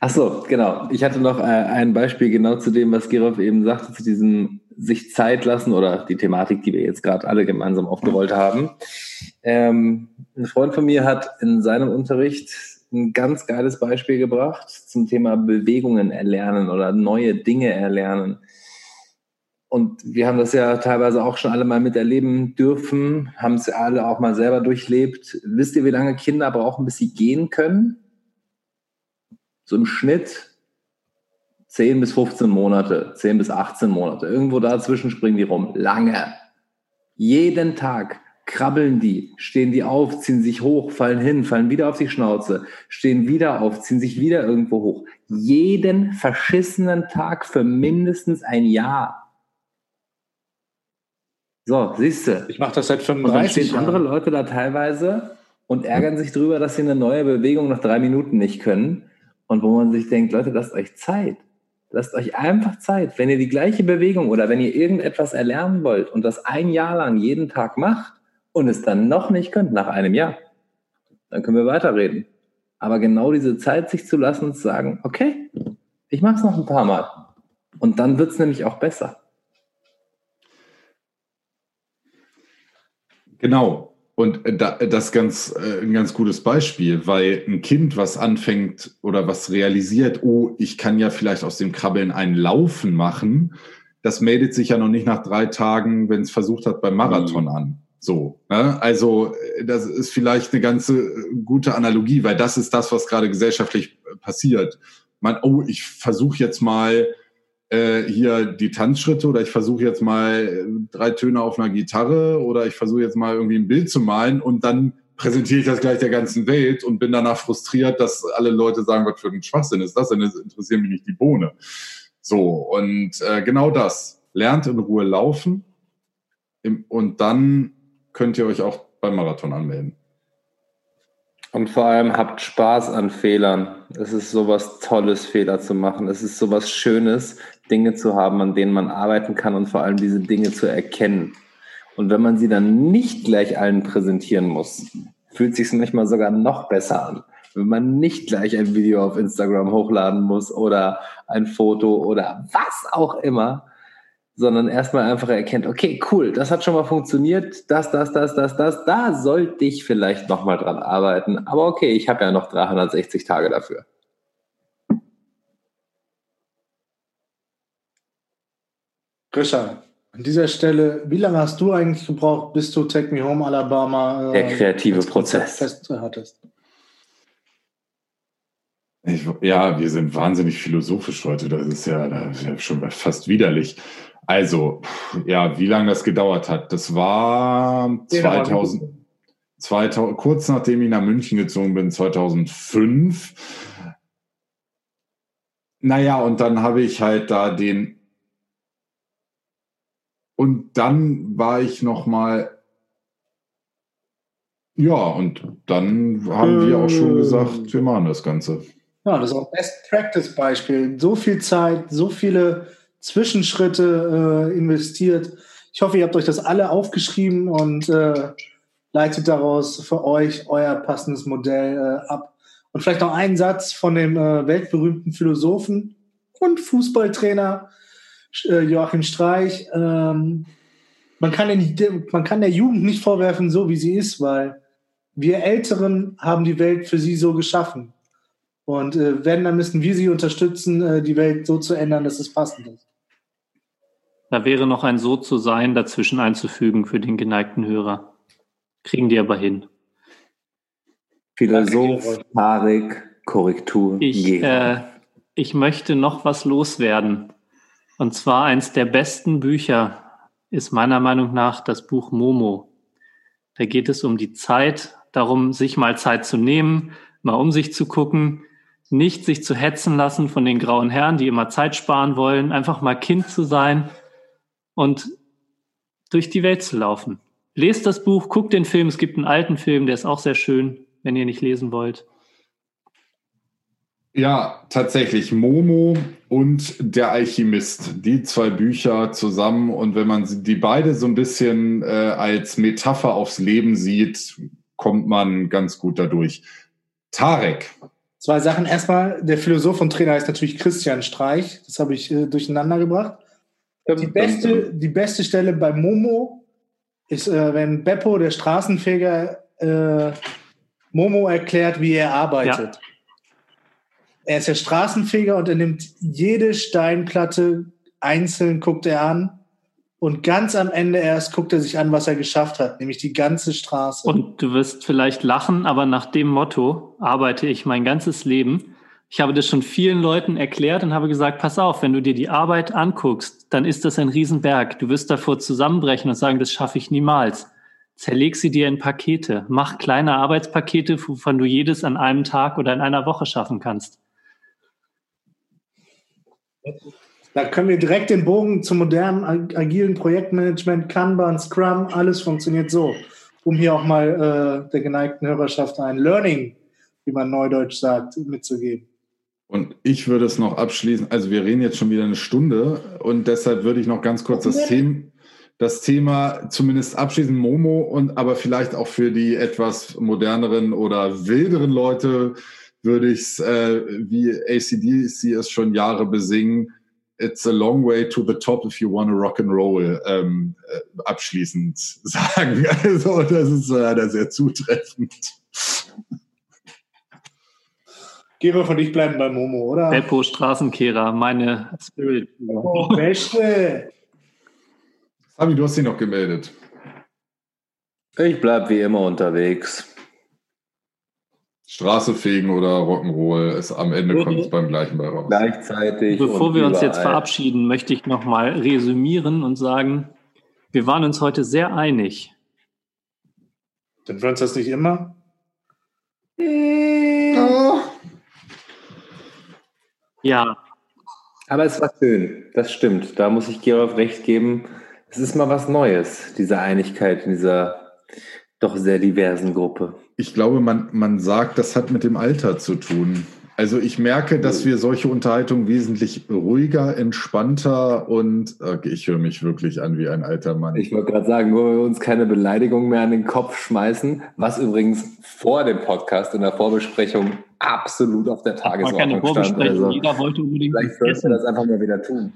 B: Ach so, genau. Ich hatte noch äh, ein Beispiel genau zu dem, was Gerolf eben sagte, zu diesem sich Zeit lassen oder die Thematik, die wir jetzt gerade alle gemeinsam aufgerollt haben. Ähm, ein Freund von mir hat in seinem Unterricht ein ganz geiles Beispiel gebracht zum Thema Bewegungen erlernen oder neue Dinge erlernen. Und wir haben das ja teilweise auch schon alle mal miterleben dürfen, haben es ja alle auch mal selber durchlebt. Wisst ihr, wie lange Kinder brauchen, bis sie gehen können? So im Schnitt 10 bis 15 Monate, 10 bis 18 Monate. Irgendwo dazwischen springen die rum. Lange. Jeden Tag krabbeln die, stehen die auf, ziehen sich hoch, fallen hin, fallen wieder auf die Schnauze, stehen wieder auf, ziehen sich wieder irgendwo hoch. Jeden verschissenen Tag für mindestens ein Jahr. So, siehst du.
C: Ich mache das seit 35
B: Und dann stehen andere Leute da teilweise und ärgern sich drüber, dass sie eine neue Bewegung nach drei Minuten nicht können. Und wo man sich denkt, Leute, lasst euch Zeit. Lasst euch einfach Zeit. Wenn ihr die gleiche Bewegung oder wenn ihr irgendetwas erlernen wollt und das ein Jahr lang jeden Tag macht und es dann noch nicht könnt nach einem Jahr, dann können wir weiterreden. Aber genau diese Zeit sich zu lassen und zu sagen, okay, ich mache es noch ein paar Mal. Und dann wird es nämlich auch besser.
A: Genau. Und äh, das ist ganz, äh, ein ganz gutes Beispiel, weil ein Kind, was anfängt oder was realisiert, oh, ich kann ja vielleicht aus dem Krabbeln ein Laufen machen, das meldet sich ja noch nicht nach drei Tagen, wenn es versucht hat, beim Marathon an. So, ne? also äh, das ist vielleicht eine ganze gute Analogie, weil das ist das, was gerade gesellschaftlich passiert. Man, oh, ich versuche jetzt mal äh, hier die Tanzschritte oder ich versuche jetzt mal äh, drei Töne auf einer Gitarre oder ich versuche jetzt mal irgendwie ein Bild zu malen und dann präsentiere ich das gleich der ganzen Welt und bin danach frustriert, dass alle Leute sagen, was für ein Schwachsinn ist das denn? Das interessiert mich nicht die Bohne. So, und äh, genau das. Lernt in Ruhe laufen im, und dann könnt ihr euch auch beim Marathon anmelden.
B: Und vor allem habt Spaß an Fehlern. Es ist sowas Tolles, Fehler zu machen. Es ist sowas Schönes, Dinge zu haben, an denen man arbeiten kann und vor allem diese Dinge zu erkennen. Und wenn man sie dann nicht gleich allen präsentieren muss, fühlt sich manchmal sogar noch besser an. Wenn man nicht gleich ein Video auf Instagram hochladen muss oder ein Foto oder was auch immer, sondern erstmal einfach erkennt, okay, cool, das hat schon mal funktioniert, das, das, das, das, das, da sollte ich vielleicht nochmal dran arbeiten. Aber okay, ich habe ja noch 360 Tage dafür.
C: Richard, an dieser Stelle, wie lange hast du eigentlich gebraucht, bis du Take Me Home Alabama
B: äh, der kreative Prozess
C: fest hattest?
A: Ich, ja, wir sind wahnsinnig philosophisch heute. Das ist ja, das ist ja schon fast widerlich. Also, ja, wie lange das gedauert hat, das war 2000, 2000, kurz nachdem ich nach München gezogen bin, 2005. Naja, und dann habe ich halt da den. Und dann war ich noch mal. Ja, und dann haben wir auch schon gesagt, wir machen das Ganze.
C: Ja, das ist auch Best Practice Beispiel. So viel Zeit, so viele Zwischenschritte äh, investiert. Ich hoffe, ihr habt euch das alle aufgeschrieben und äh, leitet daraus für euch euer passendes Modell äh, ab. Und vielleicht noch einen Satz von dem äh, weltberühmten Philosophen und Fußballtrainer äh, Joachim Streich. Ähm, man, kann den, man kann der Jugend nicht vorwerfen, so wie sie ist, weil wir Älteren haben die Welt für sie so geschaffen. Und äh, wenn, dann müssen wir sie unterstützen, äh, die Welt so zu ändern, dass es passend ist.
D: Da wäre noch ein So zu sein dazwischen einzufügen für den geneigten Hörer. Kriegen die aber hin.
B: Philosoph, Tarek, Korrektur.
D: Ich, äh, ich möchte noch was loswerden. Und zwar eins der besten Bücher ist meiner Meinung nach das Buch Momo. Da geht es um die Zeit, darum, sich mal Zeit zu nehmen, mal um sich zu gucken, nicht sich zu hetzen lassen von den grauen Herren, die immer Zeit sparen wollen, einfach mal Kind zu sein und durch die Welt zu laufen. Lest das Buch, guckt den Film. Es gibt einen alten Film, der ist auch sehr schön, wenn ihr nicht lesen wollt.
A: Ja, tatsächlich. Momo und Der Alchemist. Die zwei Bücher zusammen. Und wenn man die beide so ein bisschen äh, als Metapher aufs Leben sieht, kommt man ganz gut dadurch. Tarek,
C: Zwei Sachen. Erstmal, der Philosoph und Trainer ist natürlich Christian Streich. Das habe ich äh, durcheinander gebracht. Die beste, die beste Stelle bei Momo ist, äh, wenn Beppo, der Straßenfeger, äh, Momo erklärt, wie er arbeitet. Ja. Er ist der Straßenfeger und er nimmt jede Steinplatte einzeln, guckt er an. Und ganz am Ende erst guckt er sich an, was er geschafft hat, nämlich die ganze Straße.
D: Und du wirst vielleicht lachen, aber nach dem Motto arbeite ich mein ganzes Leben. Ich habe das schon vielen Leuten erklärt und habe gesagt, pass auf, wenn du dir die Arbeit anguckst, dann ist das ein Riesenberg. Du wirst davor zusammenbrechen und sagen, das schaffe ich niemals. Zerleg sie dir in Pakete. Mach kleine Arbeitspakete, wovon du jedes an einem Tag oder in einer Woche schaffen kannst.
C: Da können wir direkt den Bogen zum modernen agilen Projektmanagement, Kanban, Scrum, alles funktioniert so. Um hier auch mal äh, der geneigten Hörerschaft ein Learning, wie man neudeutsch sagt, mitzugeben.
A: Und ich würde es noch abschließen, also wir reden jetzt schon wieder eine Stunde und deshalb würde ich noch ganz kurz das Thema, das Thema zumindest abschließen, Momo und aber vielleicht auch für die etwas moderneren oder wilderen Leute würde ich es, äh, wie ACDC es schon Jahre besingen, it's a long way to the top if you want to rock and roll ähm, äh, abschließend <laughs> sagen. Also das ist leider sehr zutreffend.
C: Gero von ich bleiben bei Momo, oder?
D: Beppo Straßenkehrer, meine Spirit.
C: Oh, beste.
A: Fabi, du hast dich noch gemeldet.
B: Ich bleibe wie immer unterwegs.
A: Straße fegen oder Rock'n'Roll, ist am Ende kommt es beim gleichen bei raus.
B: Gleichzeitig.
D: Bevor wir uns jetzt verabschieden, möchte ich nochmal resümieren und sagen, wir waren uns heute sehr einig.
C: Sind wir uns das nicht immer?
B: Oh.
D: Ja.
B: Aber es war schön, das stimmt. Da muss ich Gerolf recht geben. Es ist mal was Neues, diese Einigkeit in dieser doch sehr diversen Gruppe
A: ich glaube, man, man sagt, das hat mit dem Alter zu tun. Also ich merke, dass wir solche Unterhaltungen wesentlich ruhiger, entspannter und okay, ich höre mich wirklich an wie ein alter Mann.
B: Ich wollte gerade sagen, nur weil wir uns keine Beleidigung mehr an den Kopf schmeißen, was übrigens vor dem Podcast in der Vorbesprechung absolut auf der Tagesordnung stand. Also
D: Jeder wollte unbedingt
B: vielleicht sollten wir das einfach mal wieder tun.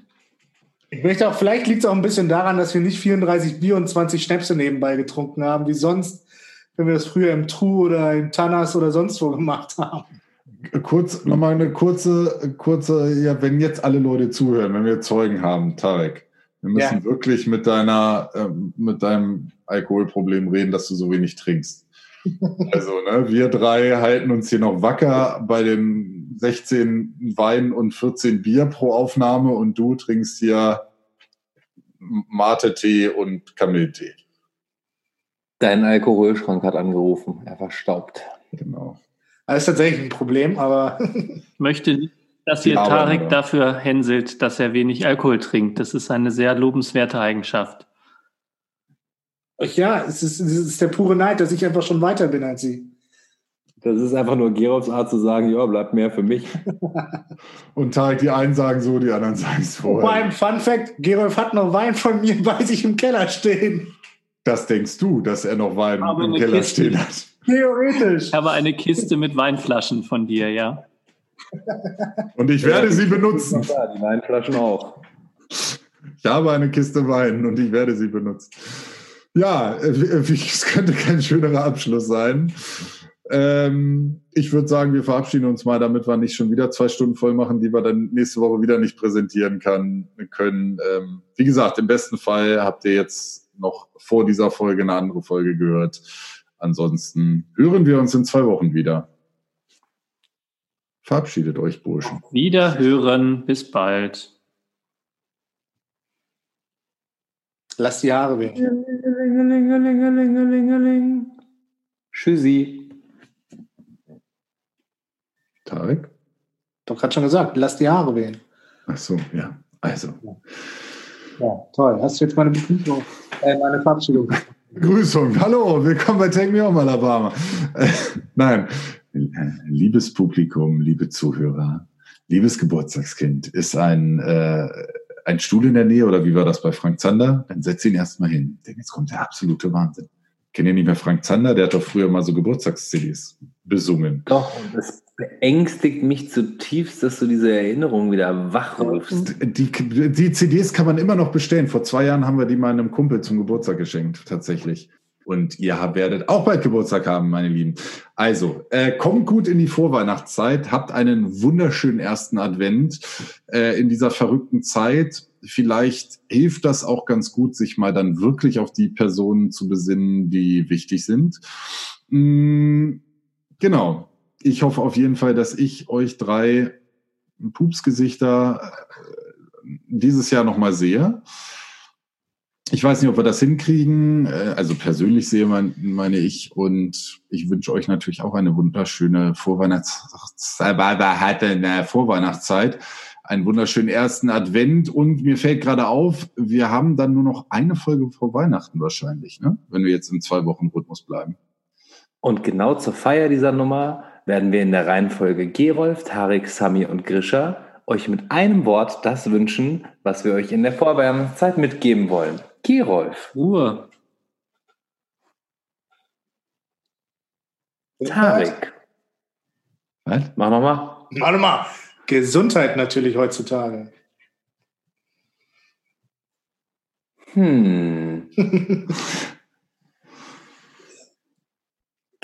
C: Ich möchte auch, vielleicht liegt es auch ein bisschen daran, dass wir nicht 34 Bier und 20 Schnäpse nebenbei getrunken haben, wie sonst wenn wir das früher im Tru oder im Tanas oder sonst wo gemacht haben.
A: Kurz, nochmal eine kurze, kurze, ja, wenn jetzt alle Leute zuhören, wenn wir Zeugen haben, Tarek, wir müssen ja. wirklich mit deiner, äh, mit deinem Alkoholproblem reden, dass du so wenig trinkst. <laughs> also, ne, wir drei halten uns hier noch wacker bei den 16 Wein und 14 Bier pro Aufnahme und du trinkst hier Mate-Tee und Kamilltee.
B: Dein Alkoholschrank hat angerufen. Er verstaubt.
A: Genau.
C: Das ist tatsächlich ein Problem, aber.
D: Ich möchte nicht, dass ihr Tarek ja. dafür hänselt, dass er wenig Alkohol trinkt. Das ist eine sehr lobenswerte Eigenschaft.
C: Ja, es ist, es ist der pure Neid, dass ich einfach schon weiter bin als sie.
B: Das ist einfach nur Gerolfs Art zu sagen, ja, bleibt mehr für mich. <laughs>
A: Und Tarek, die einen sagen so, die anderen sagen so.
C: Vor allem Fun Fact, Gerolf hat noch Wein von mir bei sich im Keller stehen.
A: Das denkst du, dass er noch Wein Aber im Keller Kiste. stehen hat.
C: Theoretisch.
D: Ich habe eine Kiste mit Weinflaschen von dir, ja.
A: Und ich werde ja, sie benutzen.
B: Ja, die Weinflaschen auch.
A: Ich habe eine Kiste Wein und ich werde sie benutzen. Ja, <laughs> es könnte kein schönerer Abschluss sein. Ähm, ich würde sagen, wir verabschieden uns mal, damit wir nicht schon wieder zwei Stunden voll machen, die wir dann nächste Woche wieder nicht präsentieren kann, können. Ähm, wie gesagt, im besten Fall habt ihr jetzt noch vor dieser Folge eine andere Folge gehört. Ansonsten hören wir uns in zwei Wochen wieder. Verabschiedet euch, Burschen.
D: Wiederhören. Bis bald.
C: Lass die Haare weg.
B: Tschüssi.
A: Tarek?
C: Doch gerade schon gesagt, lass die Haare wehen.
A: Ach so, ja. Also.
C: Ja, toll. Hast du jetzt meine Begrüßung, äh, meine Verabschiedung?
A: Begrüßung. Hallo, willkommen bei Take Me Home Alabama. Äh, nein, liebes Publikum, liebe Zuhörer, liebes Geburtstagskind, ist ein, äh, ein Stuhl in der Nähe oder wie war das bei Frank Zander? Dann setz ihn erstmal hin, denn jetzt kommt der absolute Wahnsinn. Kennt ihr nicht mehr Frank Zander? Der hat doch früher mal so Geburtstags-CDs besungen.
B: Doch, das beängstigt mich zutiefst, dass du diese Erinnerung wieder wachrufst.
A: Die, die CDs kann man immer noch bestellen. Vor zwei Jahren haben wir die mal einem Kumpel zum Geburtstag geschenkt, tatsächlich. Und ihr werdet auch bald Geburtstag haben, meine Lieben. Also, äh, kommt gut in die Vorweihnachtszeit, habt einen wunderschönen ersten Advent äh, in dieser verrückten Zeit. Vielleicht hilft das auch ganz gut, sich mal dann wirklich auf die Personen zu besinnen, die wichtig sind. Mm, genau. Ich hoffe auf jeden Fall, dass ich euch drei Pupsgesichter äh, dieses Jahr nochmal sehe. Ich weiß nicht, ob wir das hinkriegen. Äh, also persönlich sehe man, meine ich. Und ich wünsche euch natürlich auch eine wunderschöne Vorweihnachtszeit, <laughs> Vorweihnachtszeit, einen wunderschönen ersten Advent. Und mir fällt gerade auf, wir haben dann nur noch eine Folge vor Weihnachten wahrscheinlich, ne? wenn wir jetzt im zwei Wochen Rhythmus bleiben.
B: Und genau zur Feier dieser Nummer werden wir in der Reihenfolge Gerolf, Tarek, Sami und Grisha euch mit einem Wort das wünschen, was wir euch in der Vorweihnachtszeit mitgeben wollen. Gerolf.
D: Ruhe.
B: Tarek.
A: Was?
B: Mach nochmal.
C: Warte mal. Gesundheit natürlich heutzutage.
B: Hm. <laughs>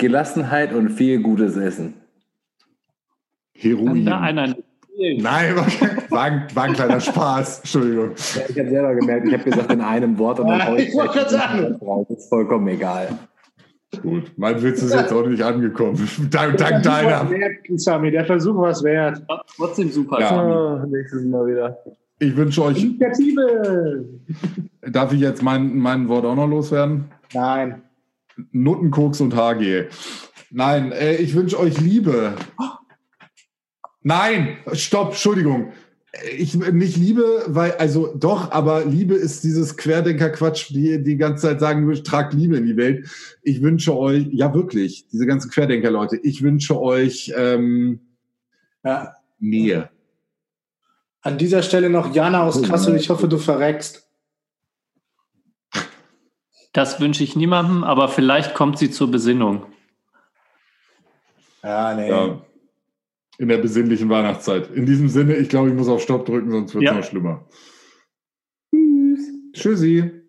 B: Gelassenheit und viel gutes Essen.
A: Heroin.
D: Da einer
A: Nein, war, war, ein, war ein kleiner Spaß. Entschuldigung.
B: Ja, ich habe selber gemerkt, ich habe gesagt in einem Wort und dann hau
C: ich wollte gerade sagen.
B: Das ist vollkommen egal.
A: Gut, mein Witz ist jetzt auch nicht angekommen. Dank, dank deiner.
C: Sami, der Versuch war es wert.
D: Trotzdem super.
A: Ja.
B: Ah, nächstes Mal wieder.
A: Ich wünsche euch,
C: Initiative!
A: darf ich jetzt mein, mein Wort auch noch loswerden?
C: Nein.
A: Nuttenkoks und HG. Nein, äh, ich wünsche euch Liebe. Nein, stopp, Entschuldigung. Ich nicht Liebe, weil, also doch, aber Liebe ist dieses Querdenker-Quatsch, die die ganze Zeit sagen, tragt Liebe in die Welt. Ich wünsche euch, ja wirklich, diese ganzen Querdenker-Leute, ich wünsche euch ähm,
C: Ja.
A: Nähe.
C: An dieser Stelle noch Jana aus Kassel. Ich hoffe, du verreckst.
D: Das wünsche ich niemandem, aber vielleicht kommt sie zur Besinnung.
C: Ja, nee.
A: Ja. In der besinnlichen Weihnachtszeit. In diesem Sinne, ich glaube, ich muss auf Stopp drücken, sonst wird es
D: Ja.
A: noch schlimmer. Tschüss. Tschüssi.